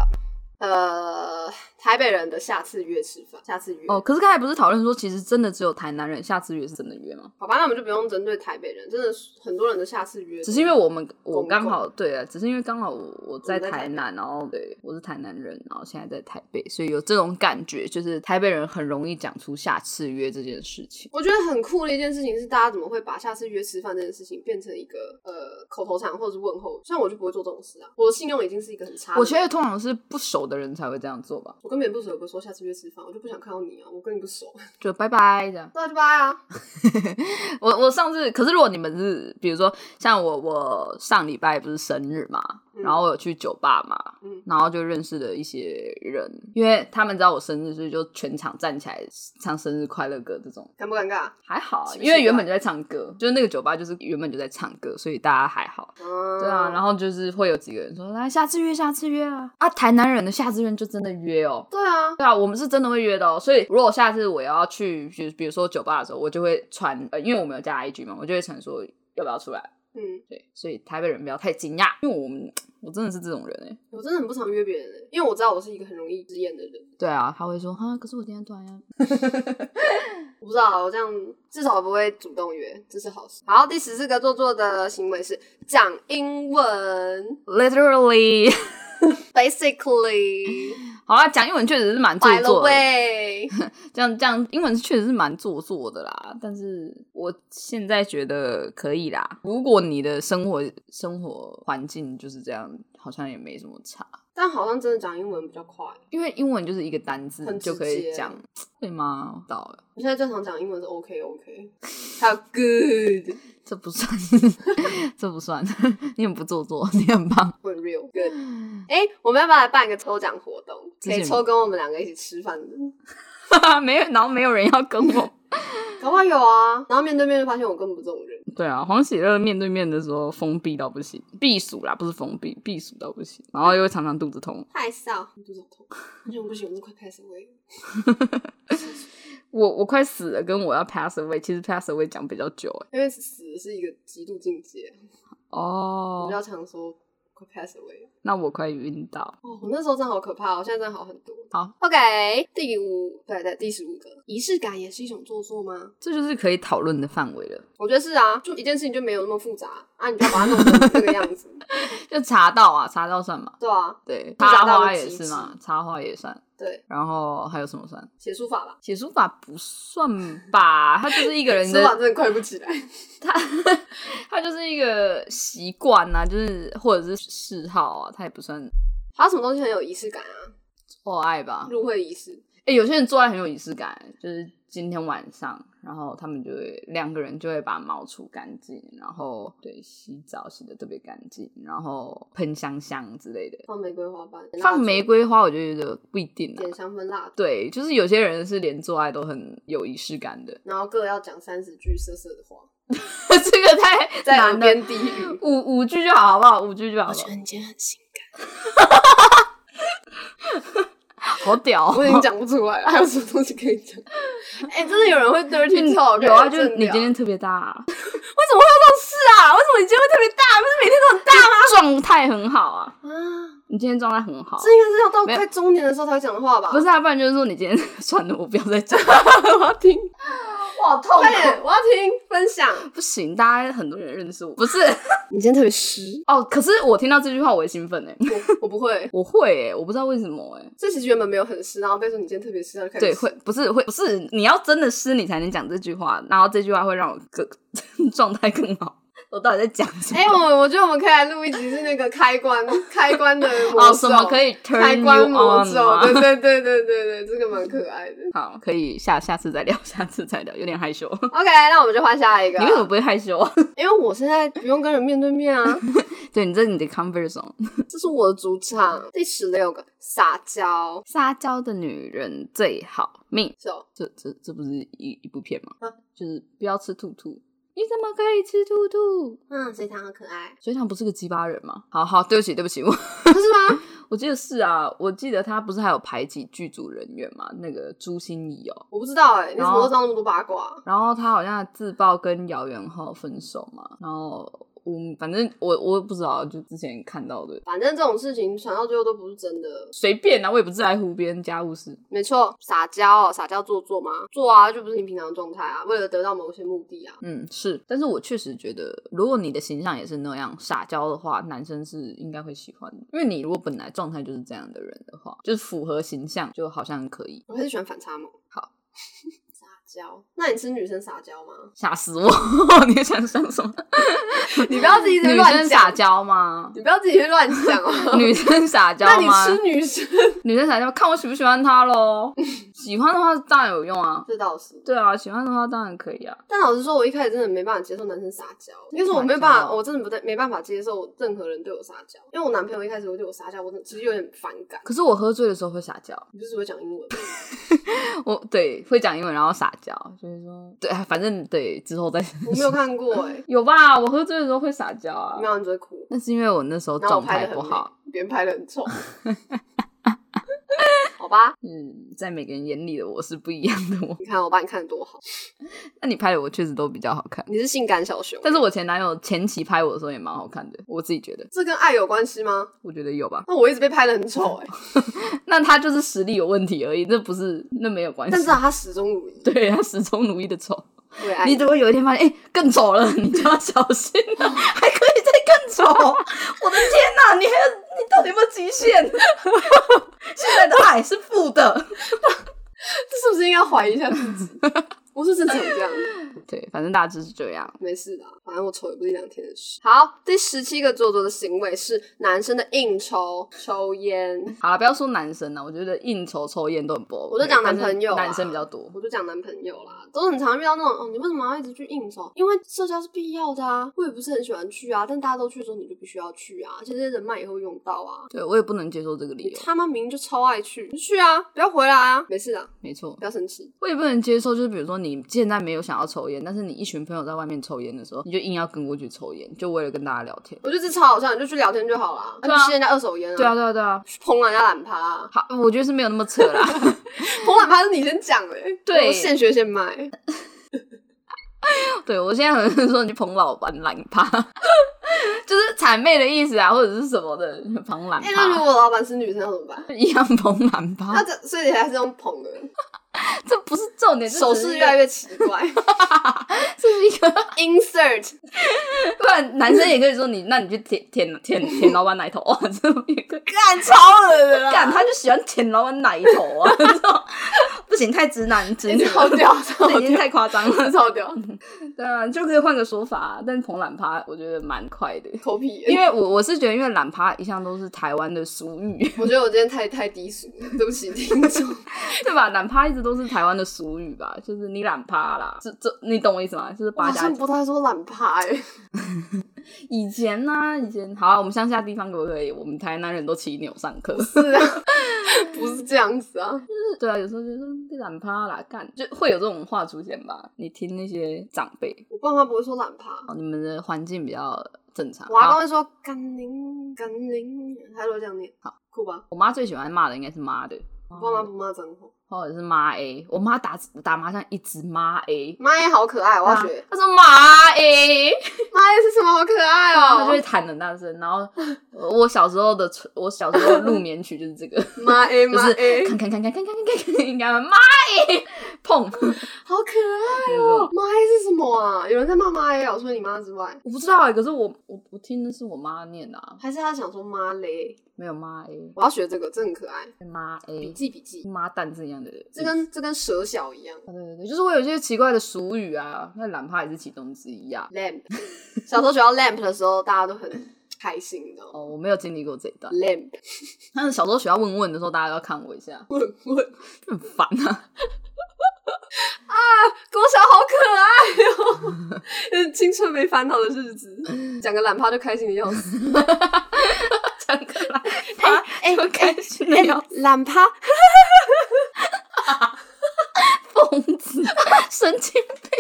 A: 呃，台北人的下次约吃饭，下次约
B: 哦。可是刚才不是讨论说，其实真的只有台南人下次约是真的约吗？
A: 好吧，那我们就不用针对台北人，真的很多人的下次约，
B: 只是因为我们我刚好对啊，只是因为刚好我在台南，然后对我是台南人，然后现在在台北，所以有这种感觉，就是台北人很容易讲出下次约这件事情。
A: 我觉得很酷的一件事情是，大家怎么会把下次约吃饭这件事情变成一个呃口头禅或者是问候？像我就不会做这种事啊，我的信用已经是一个很差。
B: 我觉得通常是不熟的人才会这样做。
A: 我跟别人不熟，不说下次约吃饭，我就不想看到你啊！我跟你不熟，
B: 就拜拜这样。
A: 那就拜啊！
B: 我我上次，可是如果你们是，比如说像我，我上礼拜不是生日嘛？然后我有去酒吧嘛，然后就认识了一些人，因为他们知道我生日，所以就全场站起来唱生日快乐歌。这种
A: 尴不尴尬？
B: 还好，因为原本就在唱歌，就是那个酒吧就是原本就在唱歌，所以大家还好。对啊，然后就是会有几个人说来下次约，下次约啊！啊，台南人的下次约就真的约哦。
A: 对啊，
B: 对啊，我们是真的会约的哦。所以如果下次我要去，就比如说酒吧的时候，我就会传，呃，因为我们有加 IG 嘛，我就会传说要不要出来。嗯，对，所以台北人不要太惊讶，因为我们我真的是这种人哎，
A: 我真的很不常约别人哎，因为我知道我是一个很容易直言的人。
B: 对啊，他会说哈，可是我今天突然要，
A: 我不知道，我这样至少不会主动约，这是好事。好，第十四个做作的行为是讲英文
B: ，literally，basically。好啦，讲英文确实是蛮做作的。这样 这样，英文确实是蛮做作的啦。但是我现在觉得可以啦。如果你的生活生活环境就是这样，好像也没什么差。
A: 但好像真的讲英文比较快，
B: 因为英文就是一个单字就可以讲，会吗？到了。
A: 我现在正常讲英文是 OK OK，还有 Good，
B: 这不算，这不算，你很不做作，你很棒，
A: 很 real Good。哎，我们要不要来办一个抽奖活动？可以抽跟我们两个一起吃饭的。
B: 没有，然后没有人要跟我，
A: 搞不好有啊。然后面对面就发现我根本不这种人。
B: 对啊，黄喜乐面对面的时候封闭到不行，避暑啦，不是封闭，避暑到不行。然后又会常常肚子痛，
A: 太少，肚子痛，完全不行，我快 pass away。
B: 我我快死了，跟我要 pass away，其实 pass away 讲比较久，
A: 因为死是一个极度境界。哦，比较常说。Pass away，
B: 那我快晕倒
A: 哦！我那时候真的好可怕，我现在真的好很多。
B: 好
A: ，OK，第五，对对，第十五个，仪式感也是一种做作吗？
B: 这就是可以讨论的范围了。
A: 我觉得是啊，就一件事情就没有那么复杂啊，你就把它弄成这个样子，
B: 就查到啊，查到算吗？
A: 对啊，
B: 对，插花也是嘛，插花也算。
A: 对，
B: 然后还有什么算？
A: 写书法吧？
B: 写书法不算吧，他就是一个人的
A: 书法真的快不起来。
B: 他他就是一个习惯啊，就是或者是嗜好啊，他也不算。
A: 还有什么东西很有仪式感啊？
B: 做爱吧，
A: 入会仪式。
B: 哎，有些人做爱很有仪式感，就是今天晚上，然后他们就会两个人就会把毛除干净，然后对洗澡洗的特别干净，然后喷香香之类的，
A: 放玫瑰花瓣，
B: 放玫瑰花，我就觉得不一定，
A: 点香氛蜡烛，
B: 对，就是有些人是连做爱都很有仪式感的，
A: 然后各要讲三十句色色的话，
B: 这个太
A: 在耳边低语，
B: 五五句就好，好不好？五句就好。
A: 我觉得你今天很性感。
B: 好屌！
A: 我已经讲不出来了，还有什么东西可以讲？哎，真的有人会 dirty talk？
B: 有啊，就是你今天特别大。
A: 为什么会有这种事啊？为什么你今天会特别大？不是每天都很大吗？
B: 状态很好啊！啊，你今天状态很好。
A: 这应该是要到快中年的时候才会讲的话吧？
B: 不是啊，不然就是说你今天 算了，我不要再讲，
A: 我要听。我好，痛！快点，我要听分享。
B: 不行，大家很多人认识我。不是，
A: 你今天特别湿
B: 哦。可是我听到这句话，我也兴奋哎。
A: 我我不会，
B: 我会哎，我不知道为什么哎。
A: 这其实原本没有很湿，然后被说你今天特别湿，就开始。
B: 对，会不是会不是你要真的湿，你才能讲这句话，然后这句话会让我更状态更好。我到底在讲什么？哎，
A: 我我觉得我们可以来录一集，是那个开关开关的魔
B: 什么可以
A: 开关魔咒？对对对对对对，这个蛮可爱的。
B: 好，可以下下次再聊，下次再聊，有点害羞。
A: OK，那我们就换下一个。
B: 你为什么不会害羞？
A: 因为我现在不用跟人面对面啊。
B: 对你这是你的 comfort zone，
A: 这是我的主场。第十六个，撒娇，
B: 撒娇的女人最好命。
A: 是哦，
B: 这这这不是一一部片吗？啊，就是不要吃兔兔。你怎么可以吃兔兔？
A: 嗯，水塘好可爱。
B: 水塘不是个鸡巴人吗？好好，对不起，对不起，我
A: 不是吗？
B: 我记得是啊，我记得他不是还有排挤剧组人员吗？那个朱心怡哦，
A: 我不知道哎，你怎么知道那么多八卦？
B: 然后他好像自曝跟姚元浩分手嘛，然后。嗯，反正我我也不知道，就之前看到的。
A: 反正这种事情传到最后都不是真的，
B: 随便啊，我也不在乎别人家务事。
A: 没错，撒娇，撒娇做作吗？做啊，就不是你平常的状态啊，为了得到某些目的啊。
B: 嗯，是。但是我确实觉得，如果你的形象也是那样撒娇的话，男生是应该会喜欢的。因为你如果本来状态就是这样的人的话，就是符合形象，就好像可以。
A: 我还是喜欢反差萌。
B: 好。
A: 娇？那你吃女生撒娇吗？
B: 吓死我！你想想什么？
A: 你不要自己
B: 女生撒娇吗？
A: 你不要自己乱讲
B: 哦。女生撒娇吗？
A: 那你吃女生？
B: 女生撒娇，看我喜不喜欢她喽。喜欢的话当然有用啊。
A: 这倒是。
B: 对啊，喜欢的话当然可以啊。
A: 但老实说，我一开始真的没办法接受男生撒娇，因为我没办法，我真的不对，没办法接受任何人对我撒娇。因为我男朋友一开始会对我撒娇，我其实有点反感。
B: 可是我喝醉的时候会撒娇。
A: 你不是会讲英文？
B: 我对会讲英文，然后撒娇，就是说，对，反正对之后再。
A: 我没有看过哎，
B: 有吧？我喝醉的时候会撒娇啊，
A: 没有你只会哭。
B: 那是因为我那时候状态不好，
A: 别人拍的很丑。好吧，
B: 嗯，在每个人眼里的我是不一样的。我
A: 你看我把你看的多好，
B: 那你拍的我确实都比较好看。
A: 你是性感小熊，
B: 但是我前男友前期拍我的时候也蛮好看的，我自己觉得。
A: 这跟爱有关系吗？
B: 我觉得有吧。
A: 那我一直被拍的很丑哎，
B: 那他就是实力有问题而已，那不是那没有关系。
A: 但是他始终如一，
B: 对他始终如一的丑。你如果有一天发现哎更丑了，你就要小心了，还可以再更丑。我的天哪，你还你到底有没有极限？现在的爱是负的，
A: 这是不是应该怀疑一下自己？我是真的这样，
B: 对，反正大致是这样，
A: 没事的，反正我丑也不是一两天的事。好，第十七个做作的行为是男生的应酬抽烟。
B: 好了，不要说男生了，我觉得应酬抽烟都很不。
A: 我就讲男朋友，
B: 男生比较多。
A: 我就讲男朋友啦，都很常遇到那种，哦，你为什么要一直去应酬？因为社交是必要的啊，我也不是很喜欢去啊，但大家都去的时候，你就必须要去啊，而且这些人脉也会用到啊。
B: 对我也不能接受这个理由。
A: 他们明明就超爱去，就去啊，不要回来啊，没事的，
B: 没错，
A: 不要生气。
B: 我也不能接受，就是比如说你现在没有。想要抽烟，但是你一群朋友在外面抽烟的时候，你就硬要跟过去抽烟，就为了跟大家聊天。
A: 我觉得这超好笑，你就去聊天就好了，就吸人家二手烟啊。
B: 对啊，对啊，对啊，去
A: 捧人家懒趴。
B: 啊好，我觉得是没有那么扯啦。
A: 捧懒趴是你先讲的，
B: 对，
A: 现学现卖。
B: 对我现在很 说你捧老板懒趴。就是谄媚的意思啊，或者是什么的捧懒
A: 哎、那如，果老板是女生怎么办？
B: 一样捧懒趴
A: 那，这所以你还是用捧的，
B: 这不是重点，这
A: 手势越来越奇怪。
B: 这是一个，
A: Insert
B: 不然男生也可以说你，那你去舔舔舔舔老板奶头啊，这种也可以。
A: 干超恶的啦，
B: 干，他就喜欢舔老板奶头啊，不行，太直男直女了，
A: 超屌，超
B: 这已经，太夸张了。
A: 超屌，
B: 对啊，就可以换个说法、啊，但是捧懒趴我觉得蛮快的，
A: 头皮。
B: 因为我我是觉得，因为懒趴一向都是台湾的俗语，
A: 我觉得我今天太太低俗了，对不起听众。
B: 对吧？懒趴一直都是台湾的俗语吧，就是你懒趴啦，这这你懂我意思吗？就是八加
A: 不太说懒趴哎、
B: 以前呢、以前好、啊，我们乡下地方可不可以？我们台南人都骑牛上课，
A: 是啊，不是这样子啊。
B: 对啊，有时候就说你懒趴啦，干就会有这种话出现吧？你听那些长辈，
A: 我爸妈不会说懒趴，
B: 哦，你们的环境比较正常。
A: 我阿公
B: 好
A: 会说干宁干宁，他都会这样念。
B: 好，
A: 酷吧？
B: 我妈最喜欢骂的应该是妈的，
A: 我爸妈不骂脏话，
B: 或者是妈 A。我妈打打麻将一直妈 A，
A: 妈 A 好可爱，我要学。
B: 她说妈 A，
A: 妈 A 是什么好可爱 哦
B: 她就会，弹很大声。然后我小时候的我小时候的入眠曲就是这个，
A: 妈 A 妈
B: 就是
A: A，
B: 看看看看看看看看，应该妈 A 碰。
A: 好可爱哦。妈 A 是什么啊？有人在骂妈 A 哦，除了你妈之外，
B: 我不知道哎、可是我我我听的是我妈念的啊，
A: 还是他想说妈嘞？
B: 没有妈 A，
A: 我要学这个，这很可爱。
B: 妈
A: 笔
B: A，
A: 记笔记，
B: 妈蛋是一样的。
A: 这跟这跟蛇小一样。
B: 啊对对对，就是我有一些奇怪的俗语啊，那懒趴也是其中之一啊。
A: lamp，小时候学到 lamp 的时候，大家都很开心，你知道吗
B: 哦，我没有经历过这一段
A: ，？lamp
B: 但是小时候学校问问的时候，大家都要看我一下，
A: 问问，
B: 很烦啊。
A: 国小好可爱哦，就 是青春没烦恼的日子，讲个懒趴就开心的要死。
B: 讲个懒趴
A: 哎
B: 就开心的要死
A: 懒趴，
B: 疯子，神经病，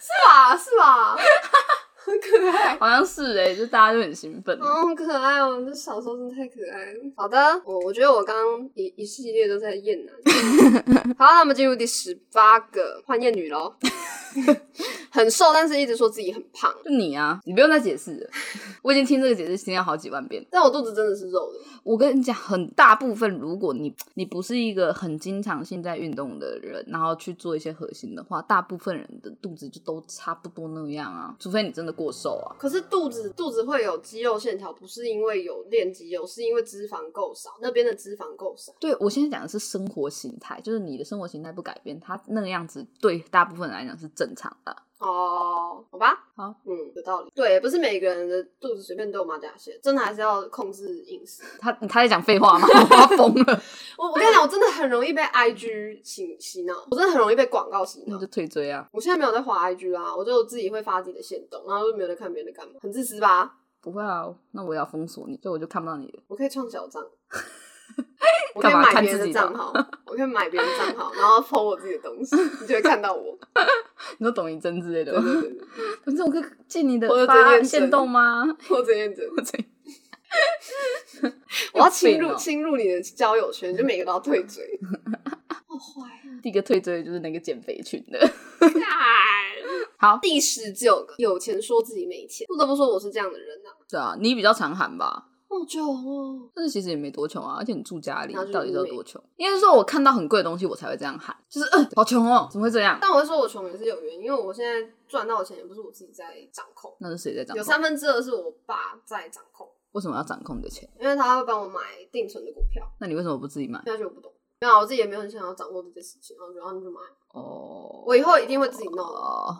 A: 是吧？是吧？很可爱。
B: 好像是哎、就大家就很兴奋。
A: 哦，好可爱哦！这小时候真的太可爱了。好的，我我觉得我刚刚一一系列都在厌男。好，那我们进入第十八个，换厌女喽。很瘦，但是一直说自己很胖，
B: 就你啊，你不用再解释了，我已经听这个解释听了好几万遍。
A: 但我肚子真的是肉的。
B: 我跟你讲，很大部分，如果你你不是一个很经常性在运动的人，然后去做一些核心的话，大部分人的肚子就都差不多那样啊，除非你真的过瘦啊。
A: 可是肚子肚子会有肌肉线条，不是因为有练肌肉，是因为脂肪够少，那边的脂肪够少。
B: 对我现在讲的是生活形态，就是你的生活形态不改变，它那个样子对大部分人来讲是正常的。
A: 哦，好吧，
B: 好，
A: 嗯，有道理。对，不是每个人的肚子随便都有马甲线，真的还是要控制饮食。
B: 他他在讲废话吗？我要疯了，
A: 我我跟你讲，我真的很容易被 IG 洗洗脑，我真的很容易被广告洗脑
B: 那就。退追啊！
A: 我现在没有在滑 IG 啦，我就自己会发自己的线动，然后就没有在看别人的干嘛，很自私吧？
B: 不会啊，那我也要封锁你，所以我就看不到你了。
A: 我可以创小账，我可以买别人
B: 的
A: 的账号，我可以买别人的账号，然后 po 我自己的东西，你就会看到我。
B: 你说董一真之类的
A: 对
B: 吗？
A: 对对对，
B: 可是我可以进你的发现动吗？
A: 我真认真，
B: 我这
A: 我要侵入侵入你的交友圈，就每个都要退追。好坏啊！
B: 第一个退追的就是那个减肥群的。好，
A: 第十九个，有钱说自己没钱，不得不说我是这样的人呐、
B: 对啊，你比较常喊吧，
A: 好穷哦，
B: 但是其实也没多穷啊，而且你住家里到底是有多穷？应该是说我看到很贵的东西，我才会这样喊，就是嗯，好穷哦，怎么会这样？
A: 但我会说我穷也是有原因，因为我现在赚到的钱也不是我自己在掌控，
B: 那是谁在掌控？
A: 有三分之二是我爸在掌控，
B: 为什么要掌控你的钱？
A: 因为他会帮我买定存的股票。
B: 那你为什么不自己买？
A: 那就我不懂，没有啊，我自己也没有很想要掌握这件事情，然后就让他们去买。
B: 哦，
A: 我以后一定会自己弄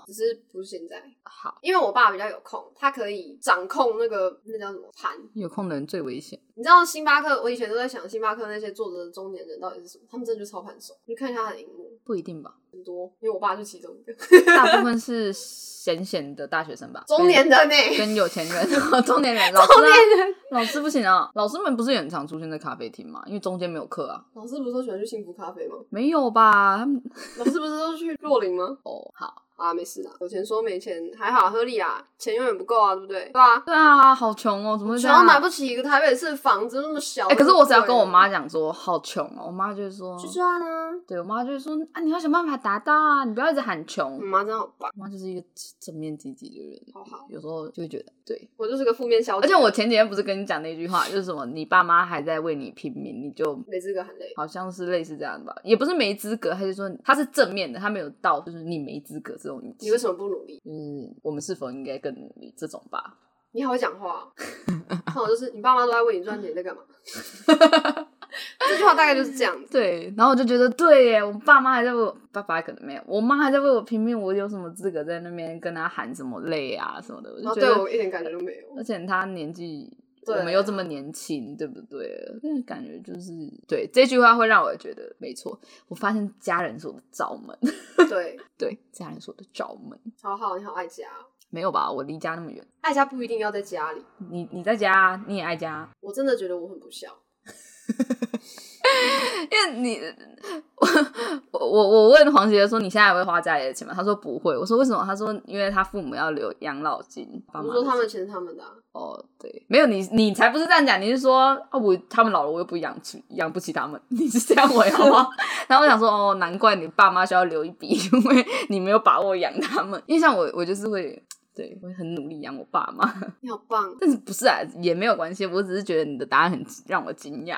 A: 只是不是现在，
B: 好，
A: 因为我爸比较有空，他可以掌控那个那叫什么盘。
B: 有空的人最危险。
A: 你知道星巴克，我以前都在想星巴克那些坐着的中年人到底是什么？他们真的就操盘手，你看一下他的荧幕，
B: 不一定吧，
A: 很多，因为我爸是其中一个
B: 大部分是 闲闲的大学生吧，
A: 中年人呢、
B: 跟跟有钱人，中年人，老师、啊、
A: 中年人，
B: 老师不行啊，老师们不是也很常出现在咖啡厅吗？因为中间没有课啊，
A: 老师不是都喜欢去幸福咖啡吗？
B: 没有吧？他们
A: 老师不是都去若琳吗？
B: 哦，好
A: 啊，没事啦，有钱说没钱还好，合理啊，钱永远不够啊，对不对？对啊，
B: 对啊，好穷哦，怎么会这样？
A: 穷到买不起一个台北市房子那么小。
B: 哎，可是我只要跟我妈讲说好穷哦，我妈就会说
A: 去赚啊。
B: 对我妈就会说啊，你要想办法达到啊，你不要一直喊穷。
A: 我妈真好棒，
B: 我妈就是一个正面积极的人，
A: 好好。
B: 有时候就会觉得，对
A: 我就是个负面消息。
B: 而且我前几天不是跟你讲那句话，就是什么你爸妈还在为你拼命，你就
A: 没资格喊累，
B: 好像是类似这样吧，也不是没资格，他就说他是正面的，他没有到就是你没资格这种语气。
A: 你为什么不努力？
B: 嗯，我们是否应该更努力？这种吧。
A: 你好会讲话，那我就是你爸妈都在为你赚钱，在干嘛？这句话大概就是这样子。
B: 对，然后我就觉得对耶，我爸妈还在为我，爸爸可能没有，我妈还在为我拼命，我有什么资格在那边跟他喊什么累啊什么的？我就觉得
A: 对我一点感觉都没有。
B: 而且他年纪，我们又这么年轻，对不对？那感觉就是对这句话会让我觉得没错。我发现家人是我的罩门，
A: 对
B: 对，家人是我的罩门。
A: 好好，你好爱家。
B: 没有吧？我离家那么远，
A: 爱家不一定要在家里。
B: 你你在家，你也爱家。
A: 我真的觉得我很不孝。
B: 因为你，我我我问黄杰说：“你现在还会花家里的钱吗？”他说：“不会。”我说：“为什么？”他说：“因为他父母要留养老金。”
A: 我说：“他们钱是他们的。”
B: 哦，对，没有你，你才不是这样讲。你是说啊，我他们老了，我又不养起，养不起他们。你是这样回好吗？然后我想说：“哦，难怪你爸妈需要留一笔，因为你没有把握养他们。因为像我，我就是会。”对，我会很努力养我爸妈。
A: 你好棒！
B: 但是不是啊，也没有关系。我只是觉得你的答案很让我惊讶，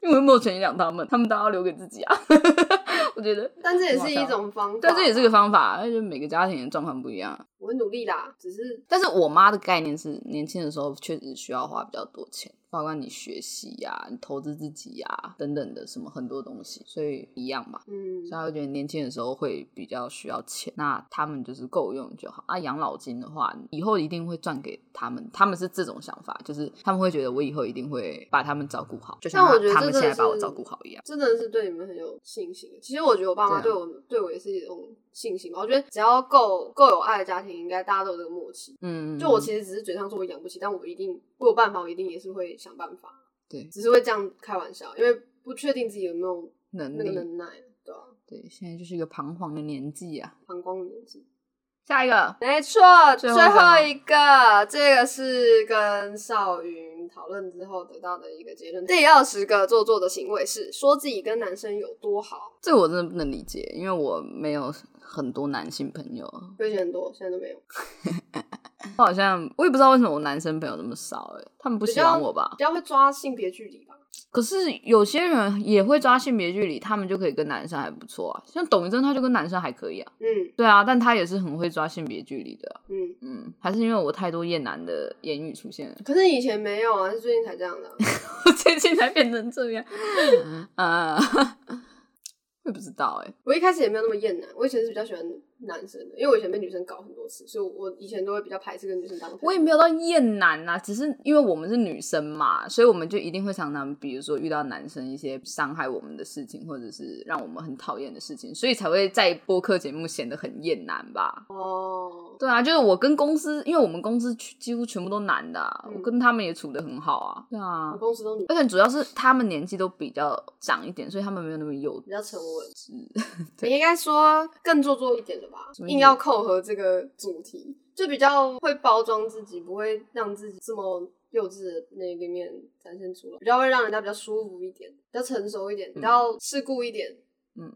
B: 因为没有权养他们，他们都要留给自己啊。我觉得，
A: 但这也是一种方法。
B: 对，这也是个方法，而且每个家庭的状况不一样。
A: 我努力啦，只是，
B: 但是我妈的概念是，年轻的时候确实需要花比较多钱。包括你学习呀，你投资自己呀，等等的什么很多东西，所以一样吧。嗯，所以我觉得年轻的时候会比较需要钱，那他们就是够用就好。啊，养老金的话，以后一定会赚给他们，他们是这种想法，就是他们会觉得我以后一定会把他们照顾好，就像他们现在把我照顾好一样。
A: 真的是对你们很有信心。其实我觉得我爸妈对我对我也是一种信心吧。我觉得只要够够有爱的家庭，应该大家都有这个默契。嗯，就我其实只是嘴上说我养不起，但我一定我有办法，我一定也是会。想办法，
B: 对，
A: 只是会这样开玩笑，因为不确定自己有没有
B: 能
A: 那个能耐，对吧？
B: 对，现在就是一个彷徨的年纪啊，
A: 彷徨的年纪。
B: 下一个，
A: 没错，最后一个，这个是跟少云讨论之后得到的一个结论。第二十个做作的行为是说自己跟男生有多好，
B: 这我真的不能理解，因为我没有很多男性朋友，
A: 以前很多，现在都没有。
B: 我好像我也不知道为什么我男生朋友那么少哎，他们不喜欢我吧？
A: 比较会抓性别距离吧。
B: 可是有些人也会抓性别距离，他们就可以跟男生还不错啊。像董一真，他就跟男生还可以啊。嗯，对啊，但他也是很会抓性别距离的。嗯嗯，还是因为我太多厌男的言语出现了。
A: 可是以前没有啊，是最近才这样的。
B: 我最近才变成这样。啊，我也不知道哎，
A: 我一开始也没有那么厌男，我以前是比较喜欢。男生的，因为我以前被女生搞很多次，所以我以前都会比较排斥跟女生当。
B: 我也没有到厌男啊，只是因为我们是女生嘛，所以我们就一定会常常，比如说遇到男生一些伤害我们的事情，或者是让我们很讨厌的事情，所以才会在播客节目显得很厌男吧。哦，对啊，就是我跟公司，因为我们公司几乎全部都男的，我跟他们也处的很好啊。对啊，
A: 公司都女，
B: 而且主要是他们年纪都比较长一点，所以他们没有那么幼，
A: 比较沉稳。是，你应该说更做作一点的。硬要扣合这个主题，就比较会包装自己，不会让自己这么幼稚的那一面展现出来，比较会让人家比较舒服一点，比较成熟一点，比较世故一点。
B: 嗯，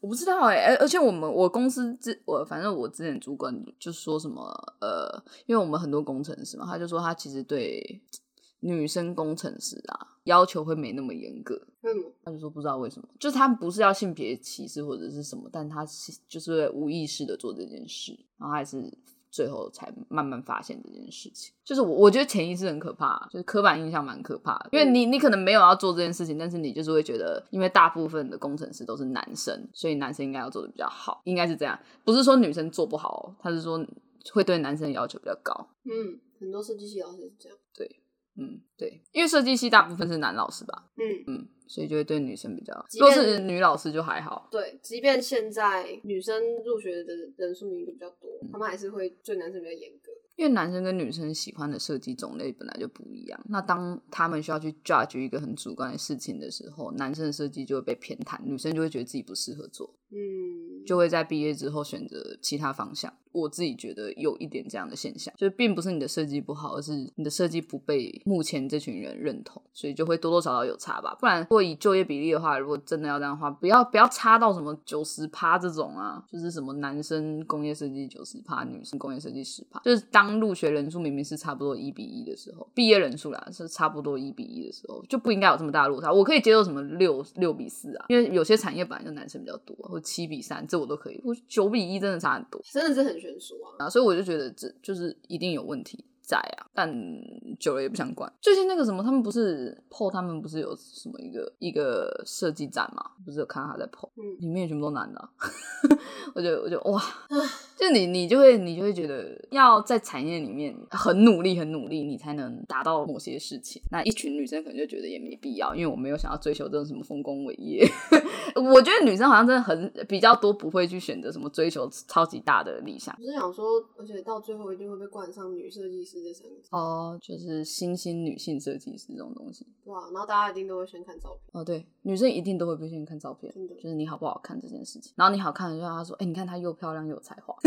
B: 我不知道哎，而而且我们我公司之我反正我之前主管就说什么呃，因为我们很多工程师嘛，他就说他其实对。女生工程师啊，要求会没那么严格。
A: 为什么？
B: 他就说不知道为什么，就是他们不是要性别歧视或者是什么，但他就是无意识的做这件事，然后还是最后才慢慢发现这件事情。就是我我觉得潜意识很可怕，就是刻板印象蛮可怕的。因为你你可能没有要做这件事情，但是你就是会觉得，因为大部分的工程师都是男生，所以男生应该要做的比较好，应该是这样。不是说女生做不好，他是说会对男生要求比较高。
A: 嗯，很多设计系老师是这样。
B: 对。嗯，对，因为设计系大部分是男老师吧，嗯嗯，所以就会对女生比较，如果是女老师就还好。
A: 对，即便现在女生入学的人数明明比较多，他们还是会对男生比较严格。
B: 因为男生跟女生喜欢的设计种类本来就不一样，那当他们需要去 judge 一个很主观的事情的时候，男生的设计就会被偏袒，女生就会觉得自己不适合做。嗯。就会在毕业之后选择其他方向。我自己觉得有一点这样的现象，就是并不是你的设计不好，而是你的设计不被目前这群人认同，所以就会多多少少有差吧。不然，如果以就业比例的话，如果真的要这样的话，不要不要差到什么九十趴这种啊，就是什么男生工业设计九十趴，女生工业设计十趴，就是当入学人数明明是差不多一比一的时候，毕业人数啦是差不多一比一的时候，就不应该有这么大落差。我可以接受什么六六比四啊，因为有些产业本来就男生比较多，或七比三，这我都可以。我九比一真的差很多，
A: 真的是很啊。
B: 所以我就觉得这就是一定有问题在啊，但久了也不想管。最近那个什么，他们不是 PO，他们不是有什么一个一个设计展嘛？不是有看到他在 PO，嗯，里面全部都男的。我觉得，我觉得哇，就你你就会你就会觉得要在产业里面很努力很努力，你才能达到某些事情。那一群女生可能就觉得也没必要，因为我没有想要追求这种什么丰功伟业。我觉得女生好像真的很比较多，不会去选择什么追求超级大的理想。
A: 我是想说，而且到最后一定会被冠上女设计师这三个字
B: 哦，就是新兴女性设计师这种东西。
A: 哇，然后大家一定都会先看照片
B: 哦，对，女生一定都会先看照片，就是你好不好看这件事情。然后你好看，就他说，哎，你看她又漂亮又有才华。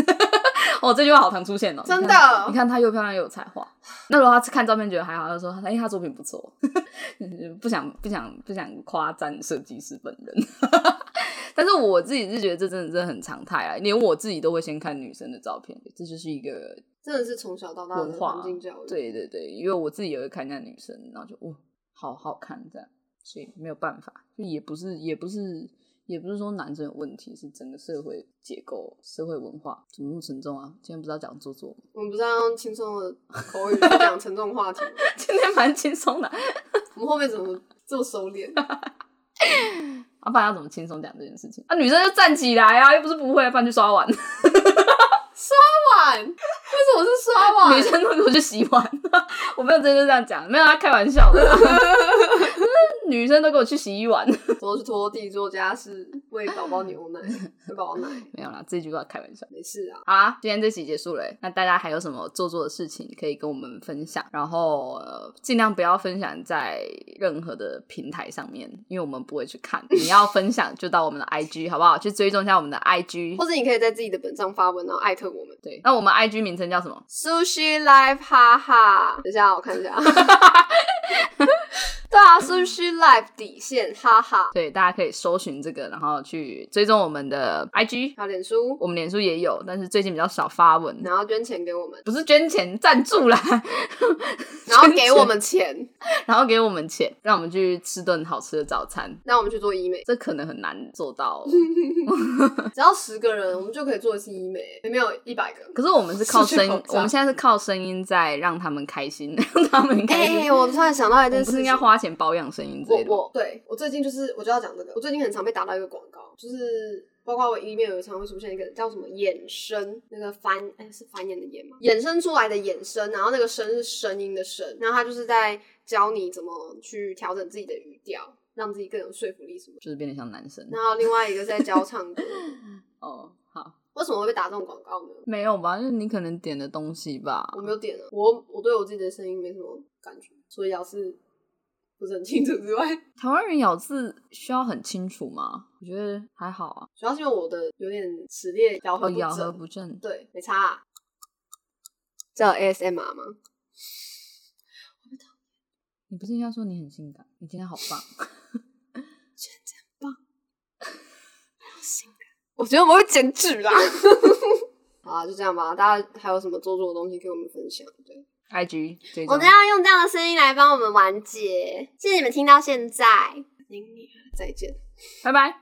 B: 哦，这句话好常出现哦，
A: 真的。
B: 你看她又漂亮又有才华，那如果她看照片觉得还好，她说，哎，她作品不错，不想不想不想夸赞设计师本人。但是我自己是觉得这真的真的很常态啊，连我自己都会先看女生的照片，这就是一个
A: 真的是从小到大的环境教育。
B: 对对对，因为我自己也会看一下女生，然后就哦，好好看这样，所以没有办法，就也不是也不是也不是说男生有问题，是整个社会结构、社会文化怎么那么沉重啊？今天不是要讲做作吗？
A: 我们不是要用轻松的口语讲沉重话题吗？
B: 今天蛮轻松的，
A: 我们后面怎么这么收敛？
B: 啊，不然要怎么轻松讲这件事情？啊，女生就站起来啊，又不是不会，不然去刷碗。
A: 碗？为什么是刷碗？
B: 女生都给我去洗碗。我没有真的这样讲，没有他开玩笑的。女生都给我去洗碗，
A: 都是拖地、做家事、喂宝宝牛奶、喂宝宝奶。
B: 没有啦，这句话开玩笑，
A: 没事啊。
B: 好啊，今天这期结束了，那大家还有什么做作的事情可以跟我们分享？然后尽量不要分享在任何的平台上面，因为我们不会去看。你要分享就到我们的 IG 好不好？去追踪一下我们的 IG，
A: 或者你可以在自己的本上发文，然后艾特我们。
B: 对，那我们 IG 名称叫什么
A: ？Sushi Life，哈哈。等一下，我看一下。对啊，Sushi Life 底线，哈哈。
B: 对，大家可以搜寻这个，然后去追踪我们的 IG，
A: 还有脸书，
B: 我们脸书也有，但是最近比较少发文。
A: 然后捐钱给我们，
B: 不是捐钱赞助啦，
A: 然后给我们钱，
B: 然后给我们钱，让我们去吃顿好吃的早餐，
A: 让我们去做医美，
B: 这可能很难做到。
A: 只要十个人，我们就可以做一次医美，没有一百个。
B: 可是我们是靠声音，我们现在是靠声音在让他们开心，让他们开心。
A: 哎，我突然想到一件事，
B: 应该花钱保养声音之类
A: 的。我对我最近就是我就要讲这个，我最近很常被打到一个广告，就是包括我里面有常会出现一个叫什么衍生，那个繁哎是繁衍的衍吗？衍生出来的衍生，然后那个声是声音的声，然后他就是在教你怎么去调整自己的语调。让自己更有说服力，什么
B: 就是变得像男生。
A: 然后另外一个在教唱歌。
B: 哦，好，
A: 为什么会被打这种广告呢？
B: 没有吧，就是你可能点的东西吧。
A: 我没有点啊，我我对我自己的声音没什么感觉，所以咬字不是很清楚之外，
B: 台湾人咬字需要很清楚吗？我觉得还好啊，
A: 主要是因为我的有点齿列咬合
B: 咬合不正，
A: 对，没差。叫 ASMR 吗？
B: 你不是应该说你很性感？你今天好棒，
A: 真棒，好性感。我觉得我们会减脂啦。好，就这样吧。大家还有什么做作的东西给我们分享？对
B: ，IG，
A: 我们要用这样的声音来帮我们完结。谢谢你们听到现在，再见，
B: 拜拜。